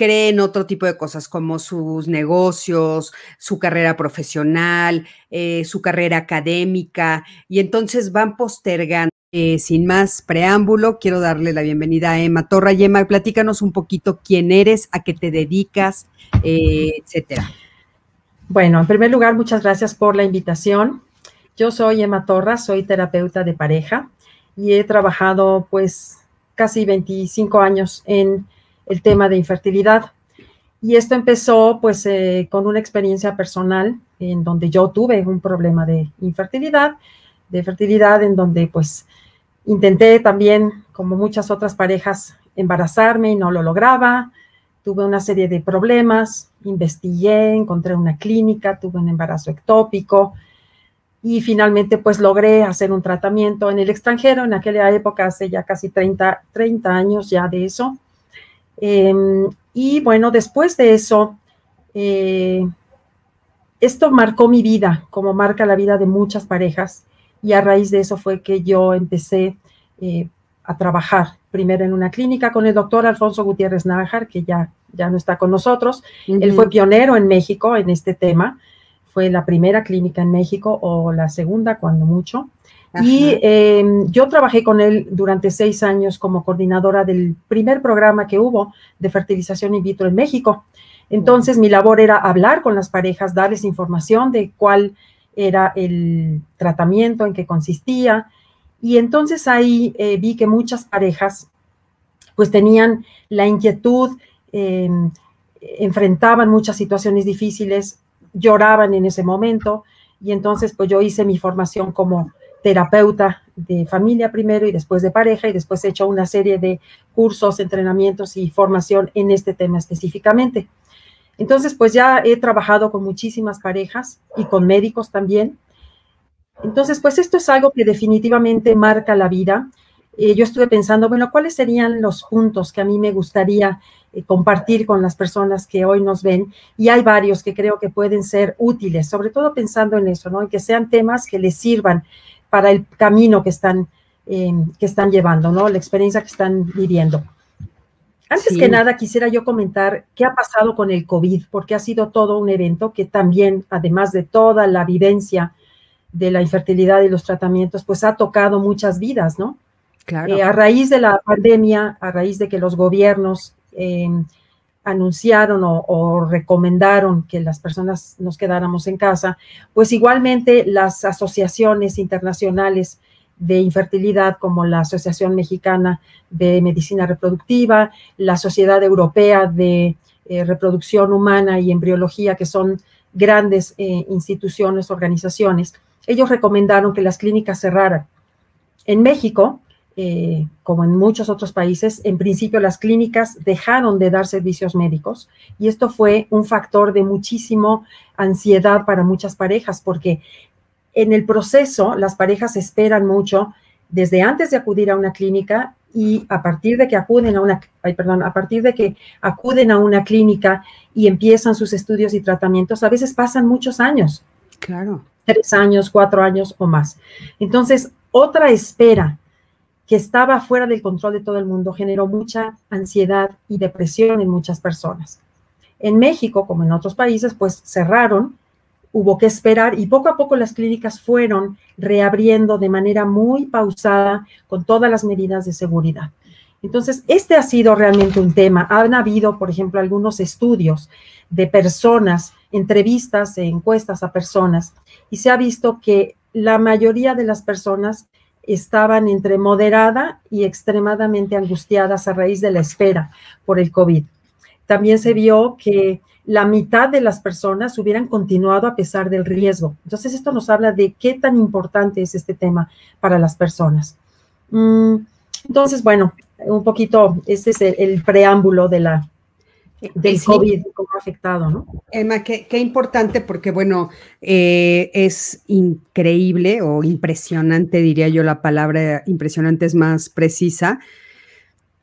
Pues creen otro tipo de cosas como sus negocios, su carrera profesional, eh, su carrera académica, y entonces van postergando. Eh, sin más preámbulo, quiero darle la bienvenida a Emma Torra. Y Emma, platícanos un poquito quién eres, a qué te dedicas, eh, etcétera. Bueno, en primer lugar, muchas gracias por la invitación. Yo soy Emma Torra, soy terapeuta de pareja y he trabajado pues casi 25 años en el tema de infertilidad. Y esto empezó pues eh, con una experiencia personal en donde yo tuve un problema de infertilidad, de fertilidad en donde pues intenté también, como muchas otras parejas, embarazarme y no lo lograba. Tuve una serie de problemas, investigué, encontré una clínica, tuve un embarazo ectópico y finalmente pues logré hacer un tratamiento en el extranjero, en aquella época, hace ya casi 30, 30 años ya de eso Em, y bueno, después de eso, eh, esto marcó mi vida, como marca la vida de muchas parejas, y a raíz de eso fue que yo empecé eh, a trabajar primero en una clínica con el doctor Alfonso Gutiérrez Nájar, que ya, ya no está con nosotros. Él fue pionero en México en este tema, fue la primera clínica en México o la segunda, cuando mucho. Y em, yo trabajé con él durante seis años como coordinadora del primer programa que hubo de fertilización in vitro en México. Entonces, mi labor era hablar con las parejas, darles información de cuál era el tratamiento, en qué consistía. Y entonces ahí eh, vi que muchas parejas pues tenían la inquietud, em, enfrentaban muchas situaciones difíciles, lloraban en ese momento. Y entonces pues yo hice mi formación como terapeuta de familia primero y después de pareja y después he hecho una serie de cursos, entrenamientos y formación en este tema específicamente. Entonces, pues ya he trabajado con muchísimas parejas y con médicos también. Entonces, pues esto es algo que definitivamente marca la vida. Eh, yo estuve pensando, bueno, ¿cuáles serían los puntos que a mí me gustaría eh, compartir con las personas que hoy nos ven? Y hay varios que creo que pueden ser útiles, sobre todo pensando en eso, ¿no? En que sean temas que les sirvan para el camino que están, eh, que están llevando, ¿no? La experiencia que están viviendo. Antes que nada, quisiera yo comentar qué ha pasado con el COVID, porque ha sido todo un evento que también, además de toda la vivencia de la infertilidad y los tratamientos, pues ha tocado muchas vidas, ¿no? Claro. Eh, a raíz de la pandemia, a raíz de que los gobiernos eh, anunciaron o, recomendaron que las personas nos quedáramos en casa, pues igualmente las asociaciones internacionales de infertilidad como la Asociación Mexicana de Medicina Reproductiva, la Sociedad Europea de eh, Reproducción Humana y Embriología, que son grandes eh, instituciones, organizaciones, ellos recomendaron que las clínicas cerraran. En México, eh, como en muchos otros países, en principio las clínicas dejaron de dar servicios médicos y esto fue un factor de muchísimo ansiedad para muchas parejas porque en el proceso las parejas esperan mucho desde antes de acudir a una clínica y a partir de que acuden a una, perdón, a partir de que acuden a una clínica y empiezan sus estudios y tratamientos, a veces pasan muchos años. Claro. Tres años, cuatro años o más. Entonces, otra espera que estaba fuera del control de todo el mundo generó mucha ansiedad y depresión en muchas personas. En México, como en otros países, pues cerraron, hubo que esperar y poco a poco las clínicas fueron reabriendo de manera muy pausada con todas las medidas de seguridad. Entonces, este ha sido realmente un tema. Han habido, por ejemplo, algunos estudios de personas, entrevistas encuestas a personas, y se ha visto que la mayoría de las personas estaban entre moderada y extremadamente angustiadas a raíz de la espera por el COVID. También se vio que la mitad de las personas hubieran continuado a pesar del riesgo. Entonces, esto nos habla de qué tan importante es este tema para las personas. Mm, entonces, bueno, un poquito, este es el, preámbulo de la, del COVID, cómo ha afectado, ¿no? Emma, qué, importante porque, bueno, eh, es increíble o impresionante, diría yo, la palabra impresionante es más precisa,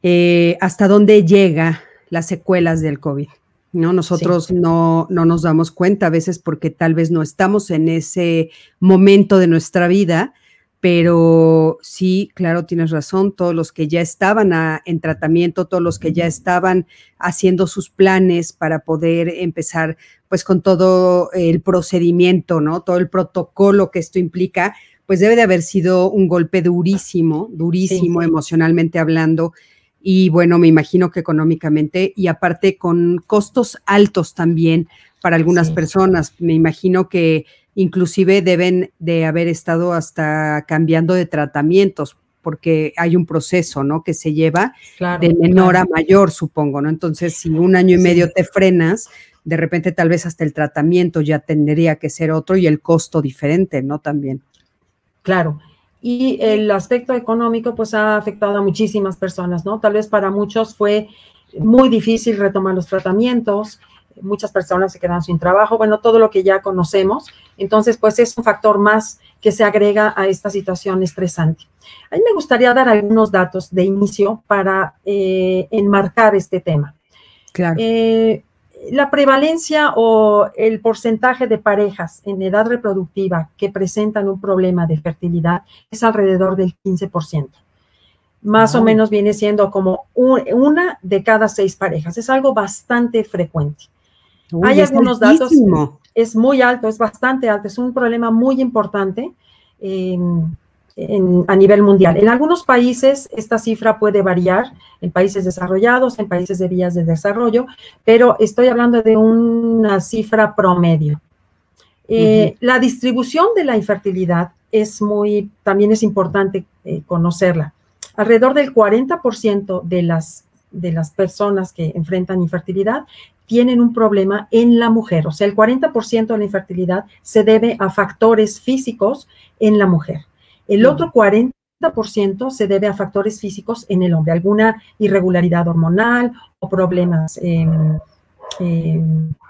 eh, hasta dónde llega las secuelas del COVID. ¿no? Nosotros no, no nos damos cuenta a veces porque tal vez no estamos en ese momento de nuestra vida, pero sí, claro, tienes razón, todos los que ya estaban en tratamiento, todos los que ya estaban haciendo sus planes para poder empezar pues con todo el procedimiento, ¿no? Todo el protocolo que esto implica, pues debe de haber sido un golpe durísimo, durísimo emocionalmente hablando. Y bueno, me imagino que económicamente y aparte con costos altos también para algunas personas. Me imagino que inclusive deben de haber estado hasta cambiando de tratamientos, porque hay un proceso, ¿no? Que se lleva de menor a mayor, supongo, ¿no? Entonces, si un año y medio te frenas, de repente tal vez hasta el tratamiento ya tendría que ser otro y el costo diferente, ¿no? También. Claro. Y el aspecto económico, pues ha afectado a muchísimas personas, ¿no? Tal vez para muchos fue muy difícil retomar los tratamientos, muchas personas se quedan sin trabajo, bueno, todo lo que ya conocemos. Entonces, pues es un factor más que se agrega a esta situación estresante. A mí me gustaría dar algunos datos de inicio para eh, enmarcar este tema. Claro. Eh, la prevalencia o el porcentaje de parejas en edad reproductiva que presentan un problema de fertilidad es alrededor del 15%. Más o menos viene siendo como una de cada seis parejas. Es algo bastante frecuente. Hay algunos datos, es muy alto, es bastante alto, es un problema muy importante a nivel mundial. En algunos países esta cifra puede variar, en países desarrollados, en países de vías de desarrollo, pero estoy hablando de una cifra promedio. Eh, la distribución de la infertilidad es muy, también es importante eh, conocerla. Alrededor del 40% de las, de las personas que enfrentan infertilidad tienen un problema en la mujer. O sea, el 40% de la infertilidad se debe a factores físicos en la mujer. El otro 40% se debe a factores físicos en el hombre, alguna irregularidad hormonal o problemas en,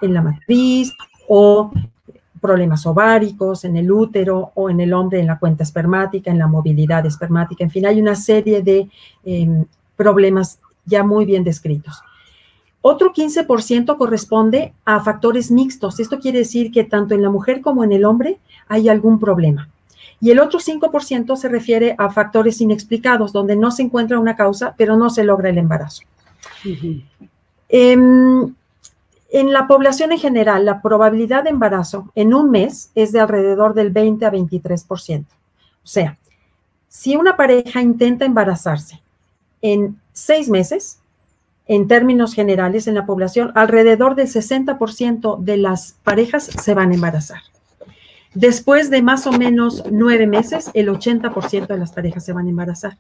la matriz o problemas ováricos, en el útero o en el hombre, en la cuenta espermática, en la movilidad espermática. En fin, hay una serie de em, problemas ya muy bien descritos. Otro 15% corresponde a factores mixtos. Esto quiere decir que tanto en la mujer como en el hombre hay algún problema. Y el otro 5% se refiere a factores inexplicados, donde no se encuentra una causa, pero no se logra el embarazo. Em, en la población en general, la probabilidad de embarazo en un mes es de alrededor del 20 a 23%. O sea, si una pareja intenta embarazarse en seis meses, en términos generales en la población, alrededor del 60% de las parejas se van a embarazar. Después de más o menos nueve meses, el 80% de las parejas se van a embarazar.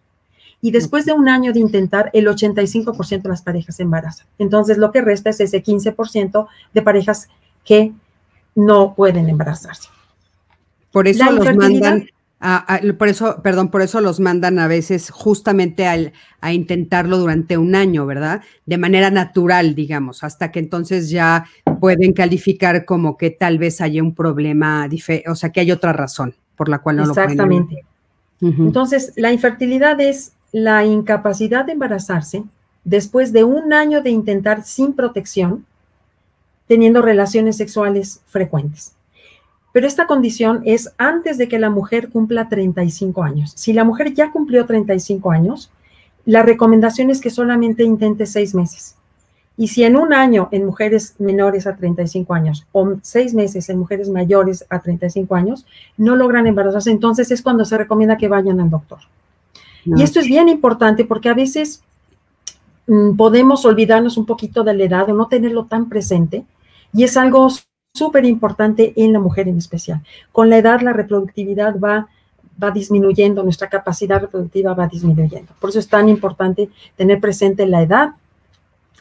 Y después de un año de intentar, el 85% de las parejas se embarazan. Entonces, lo que resta es ese 15% de parejas que no pueden embarazarse. Por eso los mandan por eso, perdón, por eso los mandan a veces justamente al, a intentarlo durante un año, ¿verdad? De manera natural, digamos, hasta que entonces ya pueden calificar como que tal vez haya un problema, o sea, que hay otra razón por la cual no lo pueden. Exactamente. Entonces, la infertilidad es la incapacidad de embarazarse después de un año de intentar sin protección, teniendo relaciones sexuales frecuentes. Pero esta condición es antes de que la mujer cumpla 35 años. Si la mujer ya cumplió 35 años, la recomendación es que solamente intente seis meses. Y si en un año en mujeres menores a 35 años o seis meses en mujeres mayores a 35 años no logran embarazarse, entonces es cuando se recomienda que vayan al doctor. Y esto es bien importante porque a veces mm, podemos olvidarnos un poquito de la edad o no tenerlo tan presente y es algo súper importante en la mujer en especial. Con la edad la reproductividad va, va disminuyendo, nuestra capacidad reproductiva va disminuyendo. Por eso es tan importante tener presente la edad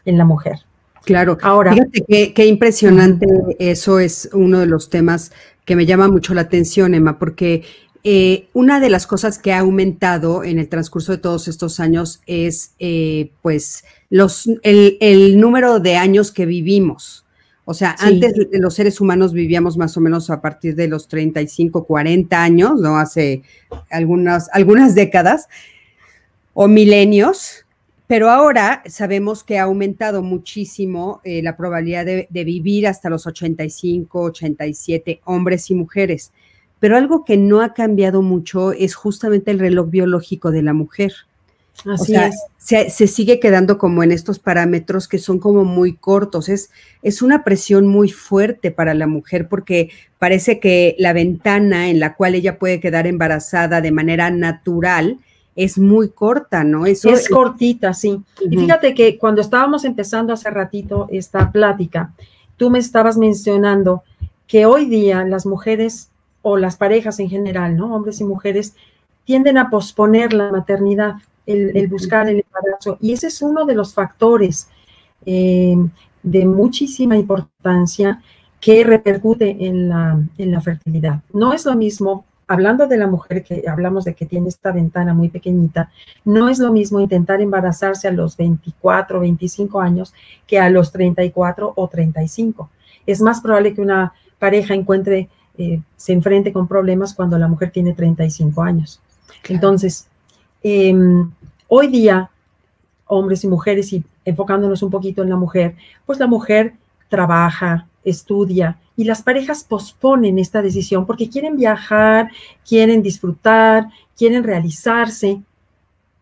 en la mujer. Claro, ahora. Fíjate qué, impresionante, eso es uno de los temas que me llama mucho la atención, Emma, porque eh, una de las cosas que ha aumentado en el transcurso de todos estos años es, eh, pues, los, el, número de años que vivimos. O sea, antes los seres humanos vivíamos más o menos a partir de los 35, 40 años, ¿no? Hace algunas, algunas décadas o milenios, pero ahora sabemos que ha aumentado muchísimo eh, la probabilidad de, vivir hasta los 85, 87 hombres y mujeres. Pero algo que no ha cambiado mucho es justamente el reloj biológico de la mujer. Así es. Se, sigue quedando como en estos parámetros que son como muy cortos. Es, es una presión muy fuerte para la mujer porque parece que la ventana en la cual ella puede quedar embarazada de manera natural es muy corta, ¿no? Eso es cortita, sí. Y fíjate que cuando estábamos empezando hace ratito esta plática, tú me estabas mencionando que hoy día las mujeres o las parejas en general, ¿no? Hombres y mujeres tienden a posponer la maternidad, el, buscar el embarazo. Y ese es uno de los factores eh, de muchísima importancia que repercute en la, en la fertilidad. No es lo mismo hablando de la mujer que hablamos de que tiene esta ventana muy pequeñita, no es lo mismo intentar embarazarse a los 24, 25 años que a los 34 o 35. Es más probable que una pareja encuentre, eh, se enfrente con problemas cuando la mujer tiene 35 años. Entonces, em, hoy día, hombres y mujeres, y enfocándonos un poquito en la mujer, pues la mujer trabaja, estudia, y las parejas posponen esta decisión porque quieren viajar, quieren disfrutar, quieren realizarse,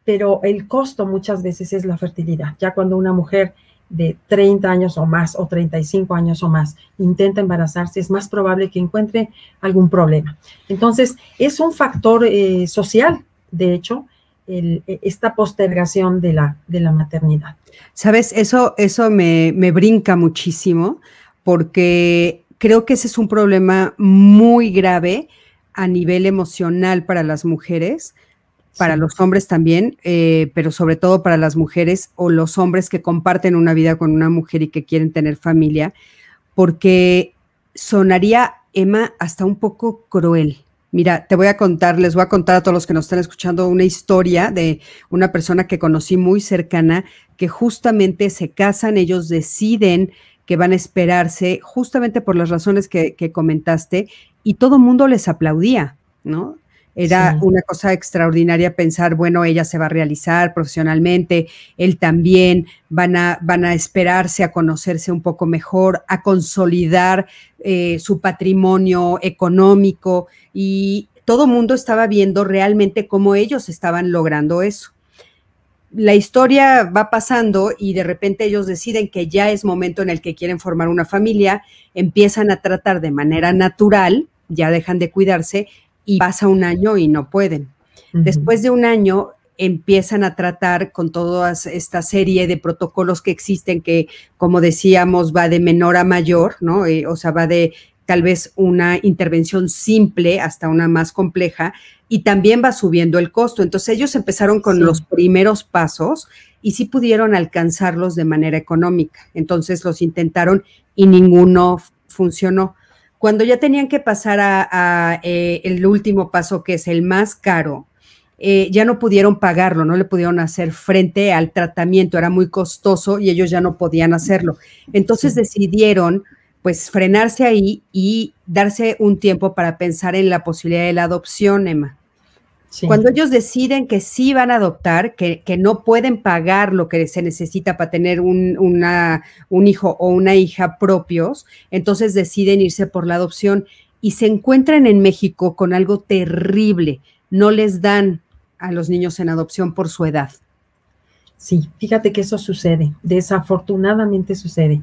pero el costo muchas veces es la fertilidad. Ya cuando una mujer de 30 años o más o 35 años o más intenta embarazarse, es más probable que encuentre algún problema. Entonces, es un factor eh, social, de hecho, esta postergación de la, de la maternidad. Sabes, eso, eso me, me brinca muchísimo porque creo que ese es un problema muy grave a nivel emocional para las mujeres, para los hombres también, eh, pero sobre todo para las mujeres o los hombres que comparten una vida con una mujer y que quieren tener familia, porque sonaría, Emma, hasta un poco cruel. Mira, te voy a contar, les voy a contar a todos los que nos están escuchando una historia de una persona que conocí muy cercana, que justamente se casan, ellos deciden que van a esperarse justamente por las razones que, comentaste y todo mundo les aplaudía, ¿no? Era una cosa extraordinaria pensar, bueno, ella se va a realizar profesionalmente, él también, van a, van a esperarse a conocerse un poco mejor, a consolidar eh, su patrimonio económico y todo mundo estaba viendo realmente cómo ellos estaban logrando eso. La historia va pasando y de repente ellos deciden que ya es momento en el que quieren formar una familia, empiezan a tratar de manera natural, ya dejan de cuidarse y pasa un año y no pueden. Después de un año empiezan a tratar con toda esta serie de protocolos que existen que, como decíamos, va de menor a mayor, ¿no? Eh, o sea, va de tal vez una intervención simple hasta una más compleja y también va subiendo el costo. Entonces ellos empezaron con los primeros pasos y sí pudieron alcanzarlos de manera económica. Entonces los intentaron y ninguno funcionó. Cuando ya tenían que pasar a, eh, el último paso, que es el más caro, eh, ya no pudieron pagarlo, no le pudieron hacer frente al tratamiento, era muy costoso y ellos ya no podían hacerlo. Entonces decidieron pues frenarse ahí y darse un tiempo para pensar en la posibilidad de la adopción, Emma. Cuando ellos deciden que sí van a adoptar, que, no pueden pagar lo que se necesita para tener un, un hijo o una hija propios, entonces deciden irse por la adopción y se encuentran en México con algo terrible. No les dan a los niños en adopción por su edad. Sí, fíjate que eso sucede, desafortunadamente sucede.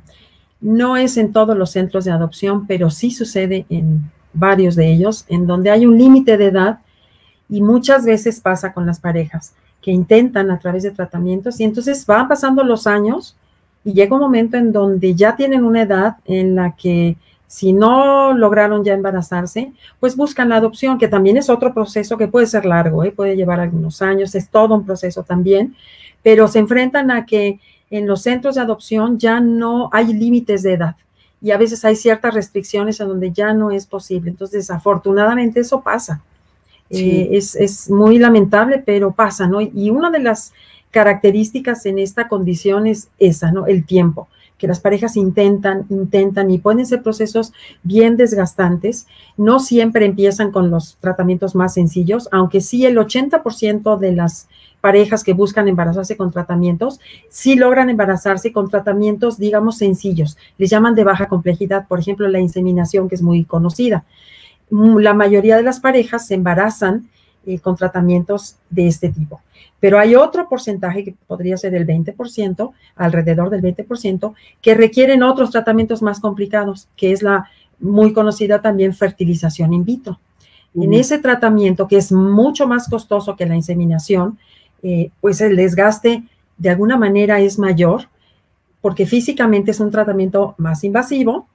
No es en todos los centros de adopción, pero sí sucede en varios de ellos, en donde hay un límite de edad y muchas veces pasa con las parejas que intentan a través de tratamientos y entonces van pasando los años y llega un momento en donde ya tienen una edad en la que si no lograron ya embarazarse, pues buscan la adopción, que también es otro proceso que puede ser largo, ¿eh? puede llevar algunos años, es todo un proceso también, pero se enfrentan a que en los centros de adopción ya no hay límites de edad y a veces hay ciertas restricciones en donde ya no es posible. Entonces, desafortunadamente eso pasa. Eh, es, es, muy lamentable, pero pasa, ¿no? Y una de las características en esta condición es esa, ¿no? El tiempo que las parejas intentan, intentan y pueden ser procesos bien desgastantes. No siempre empiezan con los tratamientos más sencillos, aunque sí el 80% de las parejas que buscan embarazarse con tratamientos, sí logran embarazarse con tratamientos, digamos, sencillos. Les llaman de baja complejidad, por ejemplo, la inseminación, que es muy conocida. La mayoría de las parejas se embarazan eh, con tratamientos de este tipo. Pero hay otro porcentaje que podría ser el 20%, alrededor del 20%, que requieren otros tratamientos más complicados, que es la muy conocida también fertilización in vitro. En ese tratamiento, que es mucho más costoso que la inseminación, eh, pues el desgaste de alguna manera es mayor, porque físicamente es un tratamiento más invasivo,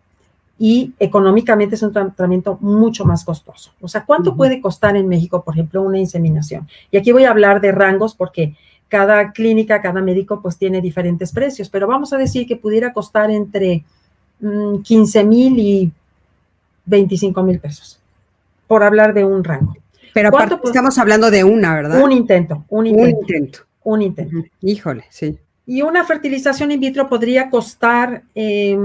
y económicamente es un tratamiento mucho más costoso. O sea, ¿cuánto puede costar en México, por ejemplo, una inseminación? Y aquí voy a hablar de rangos porque cada clínica, cada médico pues tiene diferentes precios, pero vamos a decir que pudiera costar entre 15 mm, mil y 25 mil pesos, por hablar de un rango. Pero aparte estamos hablando de una, ¿verdad? Un intento, un intento. Un intento. Un intento. Híjole, sí. Y una fertilización in vitro podría costar... Eh,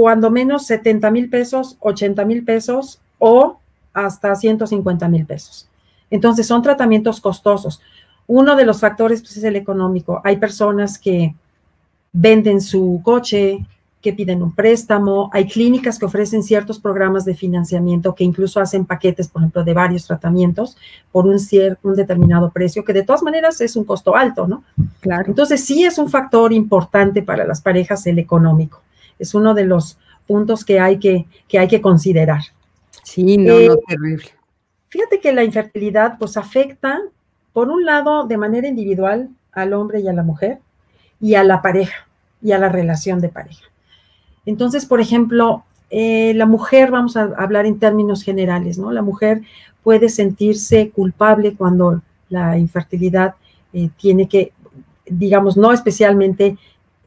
cuando menos 70 mil pesos, 80 mil pesos o hasta 150 mil pesos. Entonces son tratamientos costosos. Uno de los factores pues, es el económico. Hay personas que venden su coche, que piden un préstamo. Hay clínicas que ofrecen ciertos programas de financiamiento que incluso hacen paquetes, por ejemplo, de varios tratamientos por un, un determinado precio, que de todas maneras es un costo alto, ¿no? Claro. Entonces sí es un factor importante para las parejas el económico es uno de los puntos que hay que, que, hay que considerar. Sí, no, no, eh, terrible. Fíjate que la infertilidad pues afecta, por un lado, de manera individual al hombre y a la mujer, y a la pareja, y a la relación de pareja. Entonces, por ejemplo, eh, la mujer, vamos a hablar en términos generales, ¿no? La mujer puede sentirse culpable cuando la infertilidad eh, tiene que, digamos, no especialmente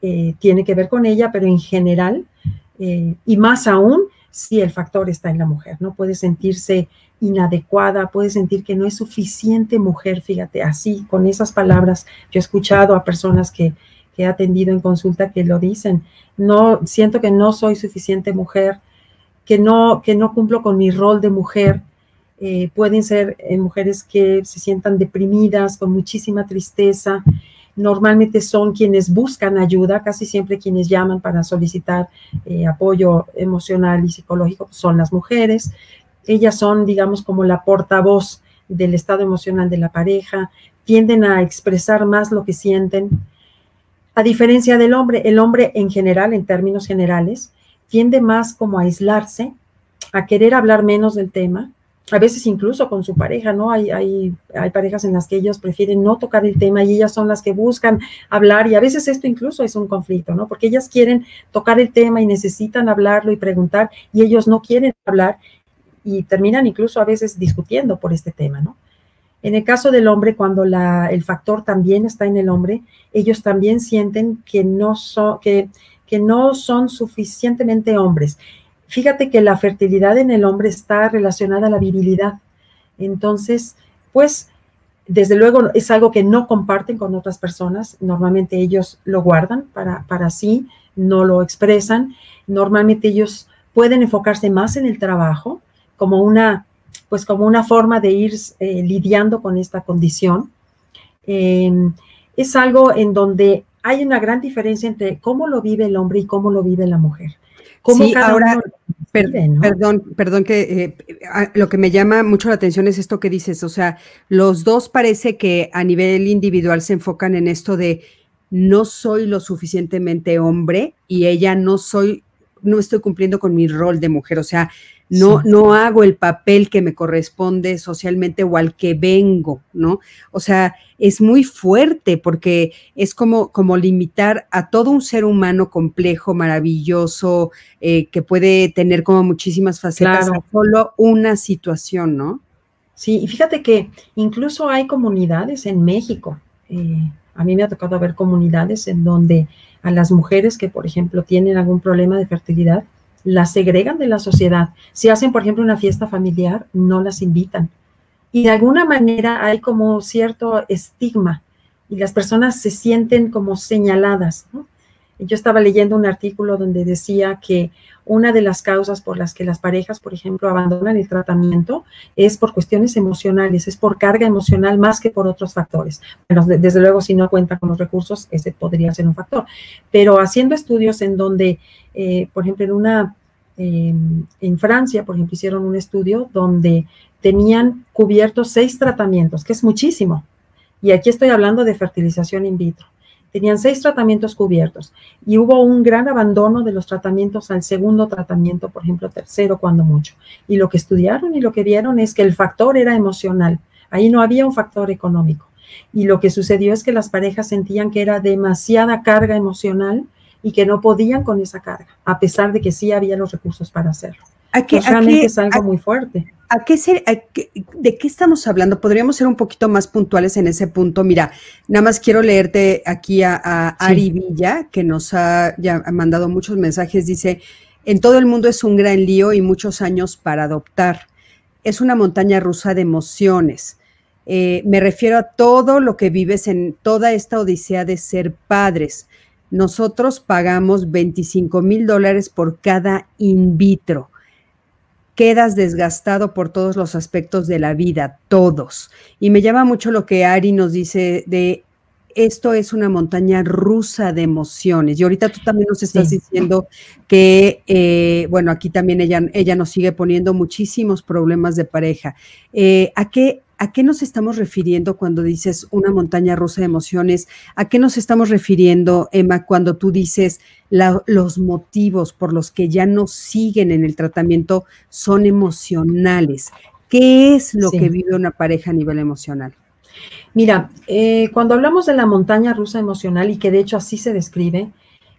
eh, tiene que ver con ella, pero en general, eh, y más aún si el factor está en la mujer, ¿no? Puede sentirse inadecuada, puede sentir que no es suficiente mujer, fíjate, así, con esas palabras. Yo he escuchado a personas que, he atendido en consulta que lo dicen, no, siento que no soy suficiente mujer, que no, que no cumplo con mi rol de mujer. Eh, pueden ser mujeres que se sientan deprimidas, con muchísima tristeza, normalmente son quienes buscan ayuda, casi siempre quienes llaman para solicitar eh, apoyo emocional y psicológico son las mujeres. Ellas son, digamos, como la portavoz del estado emocional de la pareja, tienden a expresar más lo que sienten. A diferencia del hombre, el hombre en general, en términos generales, tiende más como a aislarse, a querer hablar menos del tema, a veces incluso con su pareja, ¿no? Hay, hay, hay, parejas en las que ellos prefieren no tocar el tema y ellas son las que buscan hablar y a veces esto incluso es un conflicto, ¿no? Porque ellas quieren tocar el tema y necesitan hablarlo y preguntar y ellos no quieren hablar y terminan incluso a veces discutiendo por este tema, ¿no? En el caso del hombre, cuando la, el factor también está en el hombre, ellos también sienten que no, son, que, que no son suficientemente hombres Fíjate que la fertilidad en el hombre está relacionada a la virilidad. Entonces, pues, desde luego es algo que no comparten con otras personas. Normalmente ellos lo guardan para, para sí, no lo expresan. Normalmente ellos pueden enfocarse más en el trabajo como una, pues como una forma de ir eh, lidiando con esta condición. Em, es algo en donde hay una gran diferencia entre cómo lo vive el hombre y cómo lo vive la mujer sí, ahora, perdón, perdón que eh, lo que me llama mucho la atención es esto que dices, o sea, los dos parece que a nivel individual se enfocan en esto de no soy lo suficientemente hombre y ella no soy, no estoy cumpliendo con mi rol de mujer, o sea, no, no hago el papel que me corresponde socialmente o al que vengo, ¿no? O sea, es muy fuerte porque es como, como limitar a todo un ser humano complejo, maravilloso, eh, que puede tener como muchísimas facetas a solo una situación, ¿no? Sí, y fíjate que incluso hay comunidades en México. Eh, a mí me ha tocado ver comunidades en donde a las mujeres que, por ejemplo, tienen algún problema de fertilidad, las segregan de la sociedad. Si hacen, por ejemplo, una fiesta familiar, no las invitan. y de alguna manera hay como cierto estigma y las personas se sienten como señaladas. Yo estaba leyendo un artículo donde decía que una de las causas por las que las parejas, por ejemplo, abandonan el tratamiento es por cuestiones emocionales, es por carga emocional más que por otros factores. Bueno, desde luego, si no cuenta con los recursos, ese podría ser un factor. Pero haciendo estudios en donde, eh, por ejemplo, en una, en Francia, por ejemplo, hicieron un estudio donde tenían cubiertos seis tratamientos, que es muchísimo. Y aquí estoy hablando de fertilización in vitro tenían seis tratamientos cubiertos y hubo un gran abandono de los tratamientos al segundo tratamiento, por ejemplo, tercero cuando mucho. Y lo que estudiaron y lo que vieron es que el factor era emocional. Ahí no había un factor económico. Y lo que sucedió es que las parejas sentían que era demasiada carga emocional y que no podían con esa carga, a pesar de que sí había los recursos para hacerlo. Aquí, realmente es algo muy fuerte. ¿A qué, ¿De qué estamos hablando? Podríamos ser un poquito más puntuales en ese punto. Mira, nada más quiero leerte aquí a, Ari Villa, que nos ha, mandado muchos mensajes. Dice, en todo el mundo es un gran lío y muchos años para adoptar. Es una montaña rusa de emociones. Eh, me refiero a todo lo que vives en toda esta odisea de ser padres. Nosotros pagamos 25 mil dólares por cada in vitro quedas desgastado por todos los aspectos de la vida, todos. Y me llama mucho lo que Ari nos dice de esto es una montaña rusa de emociones. Y ahorita tú también nos estás diciendo que, eh, bueno, aquí también ella, ella nos sigue poniendo muchísimos problemas de pareja. Eh, ¿A qué ¿A qué nos estamos refiriendo cuando dices una montaña rusa de emociones? ¿A qué nos estamos refiriendo, Emma, cuando tú dices los motivos por los que ya no siguen en el tratamiento son emocionales? ¿Qué es lo que vive una pareja a nivel emocional? Mira, eh, cuando hablamos de la montaña rusa emocional, y que de hecho así se describe,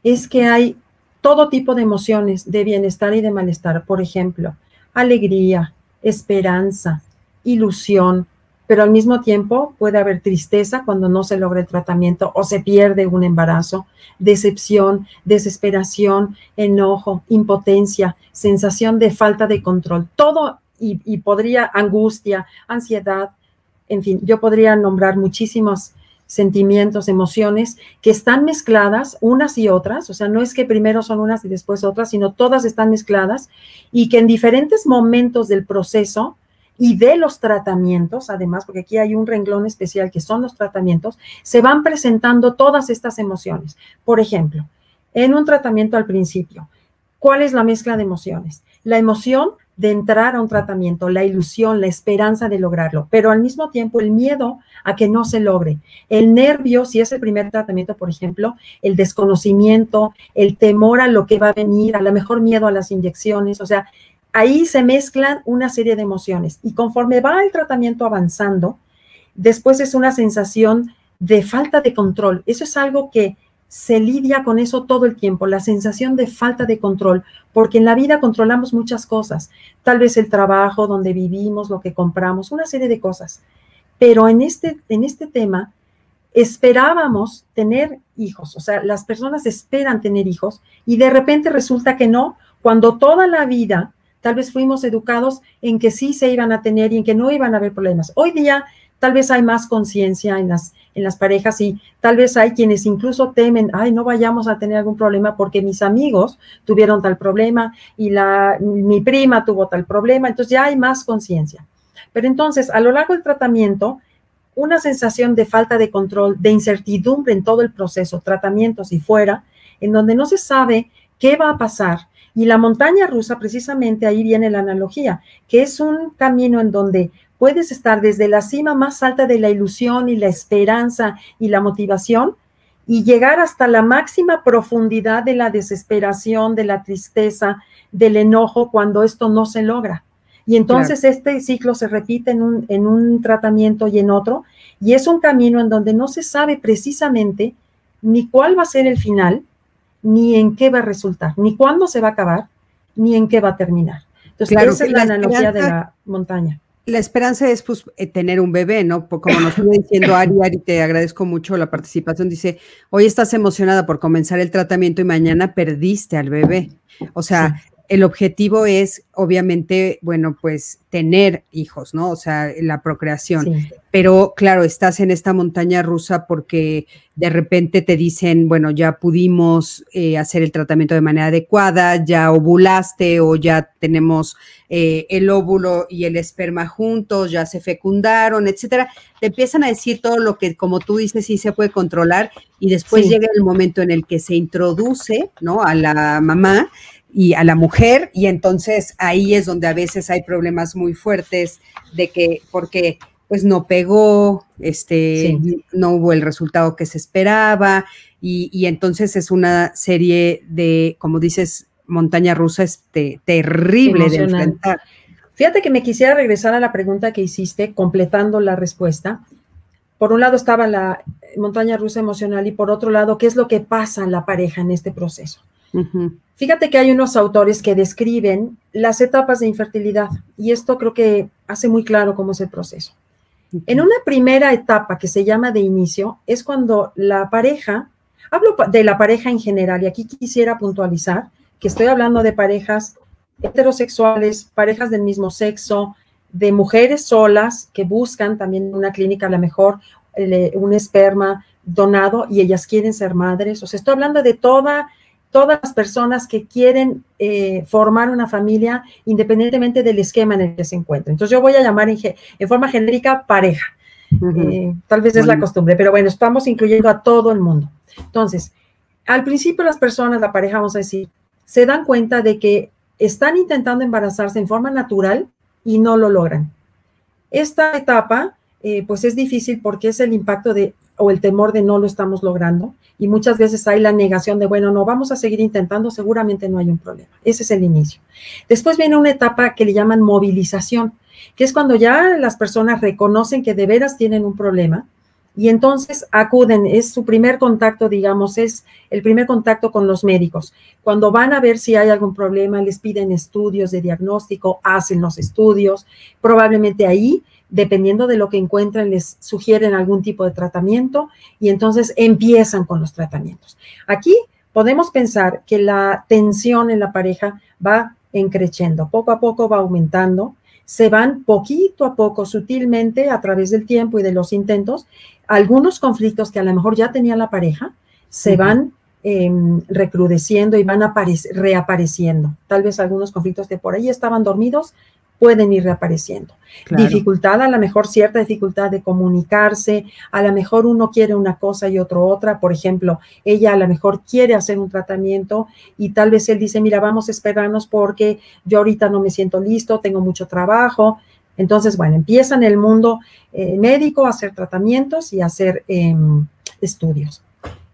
es que hay todo tipo de emociones de bienestar y de malestar. Por ejemplo, alegría, esperanza, ilusión, pero al mismo tiempo puede haber tristeza cuando no se logra el tratamiento o se pierde un embarazo, decepción, desesperación, enojo, impotencia, sensación de falta de control, todo y, podría angustia, ansiedad, en fin, yo podría nombrar muchísimos sentimientos, emociones que están mezcladas unas y otras, o sea, no es que primero son unas y después otras, sino todas están mezcladas y que en diferentes momentos del proceso y de los tratamientos, además, porque aquí hay un renglón especial que son los tratamientos, se van presentando todas estas emociones. Por ejemplo, en un tratamiento al principio, ¿cuál es la mezcla de emociones? La emoción de entrar a un tratamiento, la ilusión, la esperanza de lograrlo, pero al mismo tiempo el miedo a que no se logre, el nervio, si es el primer tratamiento, por ejemplo, el desconocimiento, el temor a lo que va a venir, a lo mejor miedo a las inyecciones, o sea, ahí se mezclan una serie de emociones y conforme va el tratamiento avanzando, después es una sensación de falta de control. Eso es algo que se lidia con eso todo el tiempo, la sensación de falta de control, porque en la vida controlamos muchas cosas, tal vez el trabajo, donde vivimos, lo que compramos, una serie de cosas. Pero en este, en este tema esperábamos tener hijos, o sea, las personas esperan tener hijos y de repente resulta que no, cuando toda la vida tal vez fuimos educados en que sí se iban a tener y en que no iban a haber problemas. Hoy día tal vez hay más conciencia en las, en las parejas y tal vez hay quienes incluso temen, ay, no vayamos a tener algún problema porque mis amigos tuvieron tal problema y la, mi prima tuvo tal problema, entonces ya hay más conciencia. Pero entonces, a lo largo del tratamiento, una sensación de falta de control, de incertidumbre en todo el proceso, tratamientos y fuera, en donde no se sabe qué va a pasar, y la montaña rusa, precisamente ahí viene la analogía, que es un camino en donde puedes estar desde la cima más alta de la ilusión y la esperanza y la motivación y llegar hasta la máxima profundidad de la desesperación, de la tristeza, del enojo cuando esto no se logra. Y entonces este ciclo se repite en un, en un tratamiento y en otro, y es un camino en donde no se sabe precisamente ni cuál va a ser el final, ni en qué va a resultar, ni cuándo se va a acabar, ni en qué va a terminar. Entonces, esa es la, analogía de la montaña. La esperanza es pues, eh, tener un bebé, ¿no? Como nos estuvo diciendo Ari, Ari, te agradezco mucho la participación. Dice, hoy estás emocionada por comenzar el tratamiento y mañana perdiste al bebé. O sea, el objetivo es, obviamente, bueno, pues tener hijos, ¿no? O sea, la procreación. Pero claro, estás en esta montaña rusa porque de repente te dicen, bueno, ya pudimos eh, hacer el tratamiento de manera adecuada, ya ovulaste o ya tenemos eh, el óvulo y el esperma juntos, ya se fecundaron, etcétera. Te empiezan a decir todo lo que, como tú dices, sí se puede controlar y después llega el momento en el que se introduce, ¿no? A la mamá y a la mujer y entonces ahí es donde a veces hay problemas muy fuertes de que porque pues no pegó, este, no hubo el resultado que se esperaba y, entonces es una serie de, como dices, montaña rusa este, terrible de enfrentar. Fíjate que me quisiera regresar a la pregunta que hiciste, completando la respuesta. Por un lado estaba la montaña rusa emocional y por otro lado, ¿qué es lo que pasa en la pareja en este proceso? Fíjate que hay unos autores que describen las etapas de infertilidad y esto creo que hace muy claro cómo es el proceso. En una primera etapa que se llama de inicio es cuando la pareja, hablo de la pareja en general y aquí quisiera puntualizar que estoy hablando de parejas heterosexuales, parejas del mismo sexo, de mujeres solas que buscan también en una clínica a lo mejor un esperma donado y ellas quieren ser madres. O sea, estoy hablando de toda todas las personas que quieren eh, formar una familia independientemente del esquema en el que se encuentren. Entonces yo voy a llamar en, forma genérica pareja. Eh, tal vez es la costumbre, pero bueno, estamos incluyendo a todo el mundo. Entonces, al principio las personas, la pareja, vamos a decir, se dan cuenta de que están intentando embarazarse en forma natural y no lo logran. Esta etapa, eh, pues es difícil porque es el impacto de o el temor de no lo estamos logrando y muchas veces hay la negación de, bueno, no, vamos a seguir intentando, seguramente no hay un problema. Ese es el inicio. Después viene una etapa que le llaman movilización, que es cuando ya las personas reconocen que de veras tienen un problema y entonces acuden, es su primer contacto, digamos, es el primer contacto con los médicos. Cuando van a ver si hay algún problema, les piden estudios de diagnóstico, hacen los estudios, probablemente ahí dependiendo de lo que encuentren, les sugieren algún tipo de tratamiento y entonces empiezan con los tratamientos. Aquí podemos pensar que la tensión en la pareja va encreciendo, poco a poco va aumentando, se van poquito a poco, sutilmente, a través del tiempo y de los intentos, algunos conflictos que a lo mejor ya tenía la pareja, se van em, recrudeciendo y van reapareciendo. Tal vez algunos conflictos que por ahí estaban dormidos pueden ir reapareciendo. Dificultad, a lo mejor cierta dificultad de comunicarse, a lo mejor uno quiere una cosa y otro otra, por ejemplo, ella a lo mejor quiere hacer un tratamiento y tal vez él dice, mira, vamos a esperarnos porque yo ahorita no me siento listo, tengo mucho trabajo. Entonces, bueno, empieza en el mundo eh, médico a hacer tratamientos y a hacer em, estudios.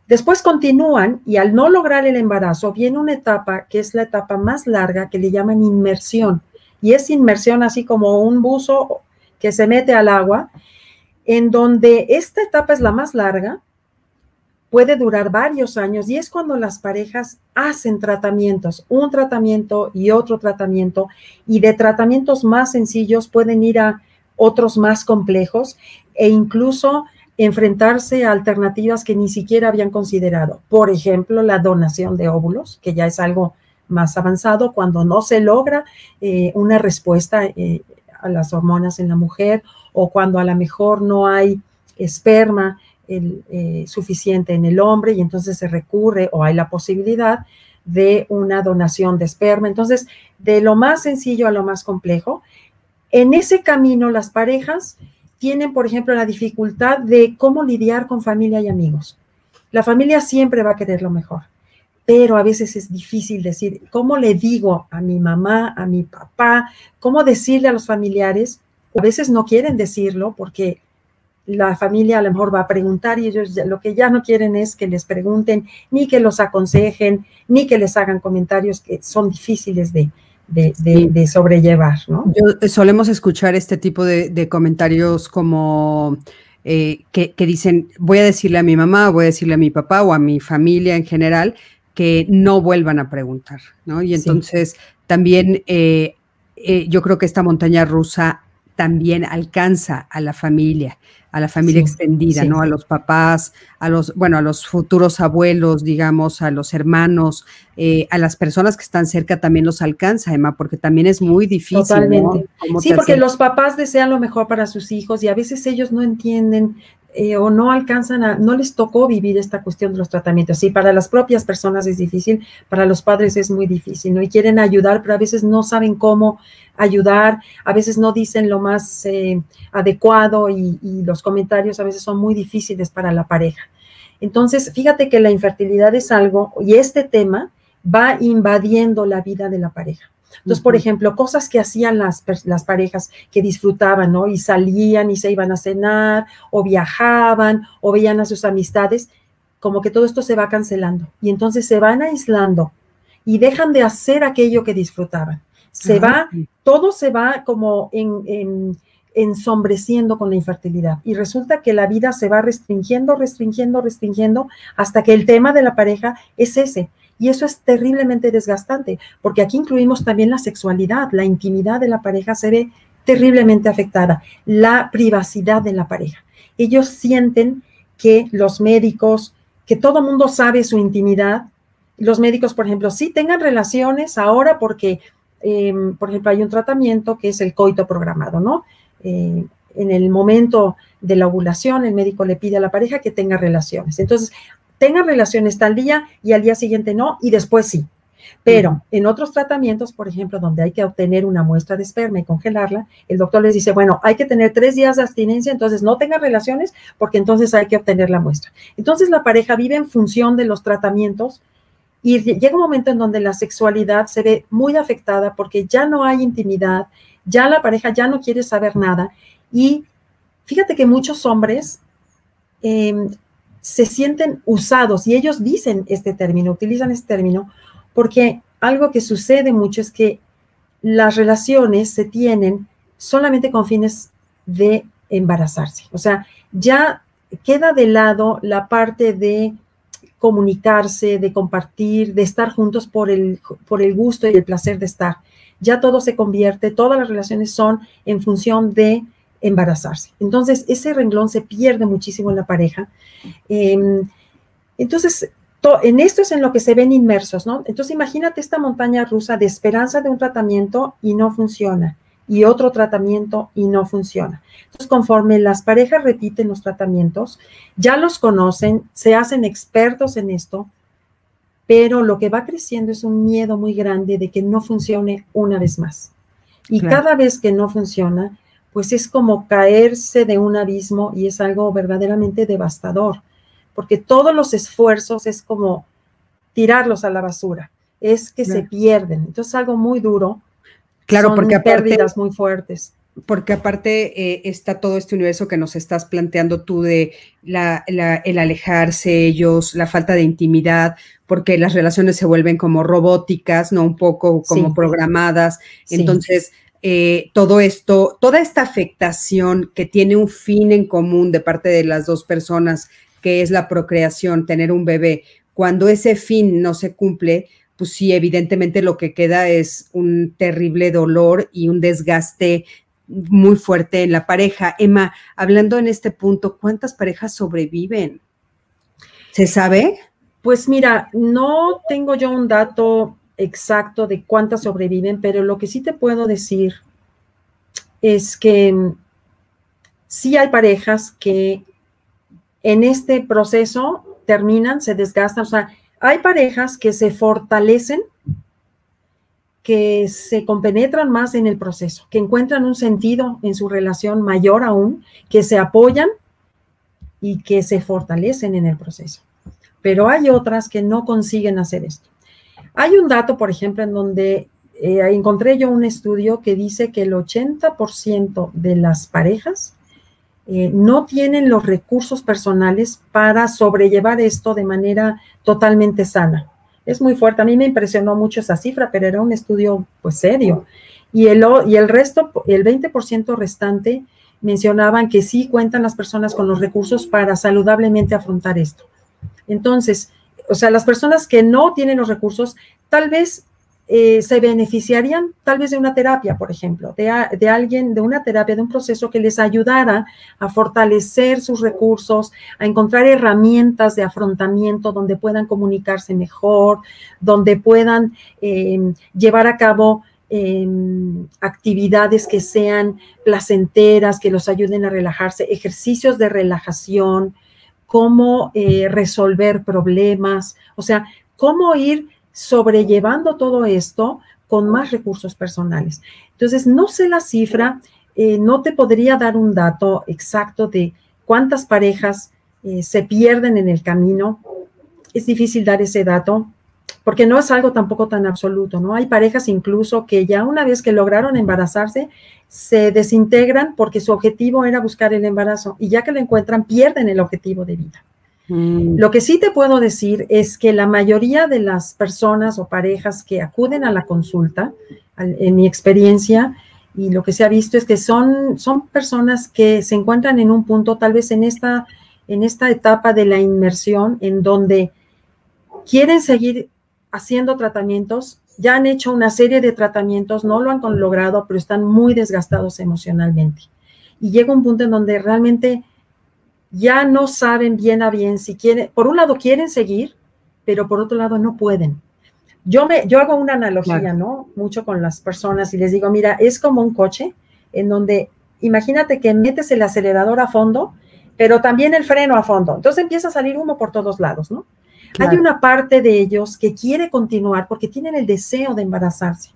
Después continúan y al no lograr el embarazo viene una etapa que es la etapa más larga que le llaman inmersión y es inmersión así como un buzo que se mete al agua, en donde esta etapa es la más larga, puede durar varios años y es cuando las parejas hacen tratamientos, un tratamiento y otro tratamiento, y de tratamientos más sencillos pueden ir a otros más complejos e incluso enfrentarse a alternativas que ni siquiera habían considerado. Por ejemplo, la donación de óvulos, que ya es algo más avanzado, cuando no se logra eh, una respuesta eh, a las hormonas en la mujer o cuando a lo mejor no hay esperma eh, suficiente en el hombre y entonces se recurre o hay la posibilidad de una donación de esperma. Entonces, de lo más sencillo a lo más complejo, en ese camino las parejas tienen, por ejemplo, la dificultad de cómo lidiar con familia y amigos. La familia siempre va a querer lo mejor pero a veces es difícil decir, ¿cómo le digo a mi mamá, a mi papá? ¿Cómo decirle a los familiares? A veces no quieren decirlo porque la familia a lo mejor va a preguntar y ellos lo que ya no quieren es que les pregunten, ni que los aconsejen, ni que les hagan comentarios que son difíciles de, de, sobrellevar, ¿no? Yo, eh, solemos escuchar este tipo de, comentarios como eh, que, que, dicen, voy a decirle a mi mamá, voy a decirle a mi papá o a mi familia en general que no vuelvan a preguntar, ¿no? Y entonces también eh, eh, yo creo que esta montaña rusa también alcanza a la familia, a la familia extendida, ¿no? A los papás, a los, bueno, a los futuros abuelos, digamos, a los hermanos, eh, a las personas que están cerca también los alcanza, Emma, porque también es muy difícil. Totalmente. Sí, porque los papás desean lo mejor para sus hijos y a veces ellos no entienden eh, o no alcanzan a, no les tocó vivir esta cuestión de los tratamientos. Sí, para las propias personas es difícil, para los padres es muy difícil, ¿no? Y quieren ayudar, pero a veces no saben cómo ayudar, a veces no dicen lo más eh, adecuado y, y los comentarios a veces son muy difíciles para la pareja. Entonces, fíjate que la infertilidad es algo, y este tema va invadiendo la vida de la pareja. Entonces, por ejemplo, cosas que hacían las, las parejas que disfrutaban, ¿no? Y salían y se iban a cenar, o viajaban, o veían a sus amistades, como que todo esto se va cancelando. Y entonces se van aislando y dejan de hacer aquello que disfrutaban. Se va, todo se va como en, ensombreciendo con la infertilidad. Y resulta que la vida se va restringiendo, restringiendo, restringiendo, hasta que el tema de la pareja es ese, y eso es terriblemente desgastante, porque aquí incluimos también la sexualidad, la intimidad de la pareja se ve terriblemente afectada, la privacidad de la pareja. Ellos sienten que los médicos, que todo mundo sabe su intimidad, los médicos, por ejemplo, sí tengan relaciones ahora porque, em, por ejemplo, hay un tratamiento que es el coito programado, ¿no? Eh, en el momento de la ovulación, el médico le pide a la pareja que tenga relaciones. Entonces, tengan relaciones tal día y al día siguiente no, y después sí. Pero en otros tratamientos, por ejemplo, donde hay que obtener una muestra de esperma y congelarla, el doctor les dice, bueno, hay que tener tres días de abstinencia, entonces no tengan relaciones porque entonces hay que obtener la muestra. Entonces la pareja vive en función de los tratamientos y llega un momento en donde la sexualidad se ve muy afectada porque ya no hay intimidad, ya la pareja ya no quiere saber nada y fíjate que muchos hombres em, se sienten usados y ellos dicen este término, utilizan este término, porque algo que sucede mucho es que las relaciones se tienen solamente con fines de embarazarse. O sea, ya queda de lado la parte de comunicarse, de compartir, de estar juntos por el, por el gusto y el placer de estar. Ya todo se convierte, todas las relaciones son en función de embarazarse. Entonces, ese renglón se pierde muchísimo en la pareja. Em, entonces, en esto es en lo que se ven inmersos, ¿no? Entonces, imagínate esta montaña rusa de esperanza de un tratamiento y no funciona, y otro tratamiento y no funciona. Entonces, conforme las parejas repiten los tratamientos, ya los conocen, se hacen expertos en esto, pero lo que va creciendo es un miedo muy grande de que no funcione una vez más. Y cada vez que no funciona, pues es como caerse de un abismo y es algo verdaderamente devastador, porque todos los esfuerzos es como tirarlos a la basura, es que se pierden. Entonces es algo muy duro. Claro, Son porque pérdidas muy fuertes. Porque aparte eh, está todo este universo que nos estás planteando tú de la, el alejarse ellos, la falta de intimidad, porque las relaciones se vuelven como robóticas, ¿no? Un poco como programadas. Entonces, eh, todo esto, toda esta afectación que tiene un fin en común de parte de las dos personas, que es la procreación, tener un bebé, cuando ese fin no se cumple, pues sí, evidentemente lo que queda es un terrible dolor y un desgaste muy fuerte en la pareja. Emma, hablando en este punto, ¿cuántas parejas sobreviven? ¿Se sabe? Pues mira, no tengo yo un dato exacto de cuántas sobreviven, pero lo que sí te puedo decir es que mm, sí hay parejas que en este proceso terminan, se desgastan, o sea, hay parejas que se fortalecen, que se compenetran más en el proceso, que encuentran un sentido en su relación mayor aún, que se apoyan y que se fortalecen en el proceso. Pero hay otras que no consiguen hacer esto. Hay un dato, por ejemplo, en donde eh, encontré yo un estudio que dice que el 80% de las parejas eh, no tienen los recursos personales para sobrellevar esto de manera totalmente sana. Es muy fuerte. A mí me impresionó mucho esa cifra, pero era un estudio pues serio. Y el, y el resto, el 20% restante, mencionaban que sí cuentan las personas con los recursos para saludablemente afrontar esto. Entonces, o sea, las personas que no tienen los recursos, tal vez eh, se beneficiarían tal vez de una terapia, por ejemplo, de, de, alguien, de una terapia, de un proceso que les ayudara a fortalecer sus recursos, a encontrar herramientas de afrontamiento donde puedan comunicarse mejor, donde puedan em, llevar a cabo em, actividades que sean placenteras, que los ayuden a relajarse, ejercicios de relajación, cómo eh, resolver problemas, o sea, cómo ir sobrellevando todo esto con más recursos personales. Entonces, no sé la cifra, eh, no te podría dar un dato exacto de cuántas parejas eh, se pierden en el camino. Es difícil dar ese dato porque no es algo tampoco tan absoluto, ¿no? Hay parejas incluso que ya una vez que lograron embarazarse, se desintegran porque su objetivo era buscar el embarazo y ya que lo encuentran, pierden el objetivo de vida. Mm. Lo que sí te puedo decir es que la mayoría de las personas o parejas que acuden a la consulta, en mi experiencia, y lo que se ha visto es que son, son personas que se encuentran en un punto, tal vez en esta, en esta etapa de la inmersión, en donde quieren seguir haciendo tratamientos, ya han hecho una serie de tratamientos, no lo han logrado, pero están muy desgastados emocionalmente. Y llega un punto en donde realmente ya no saben bien a bien si quieren, por un lado quieren seguir, pero por otro lado no pueden. Yo, me, yo hago una analogía, ¿no? Mucho con las personas y les digo, mira, es como un coche en donde imagínate que metes el acelerador a fondo, pero también el freno a fondo. Entonces empieza a salir humo por todos lados, ¿no? Hay una parte de ellos que quiere continuar porque tienen el deseo de embarazarse,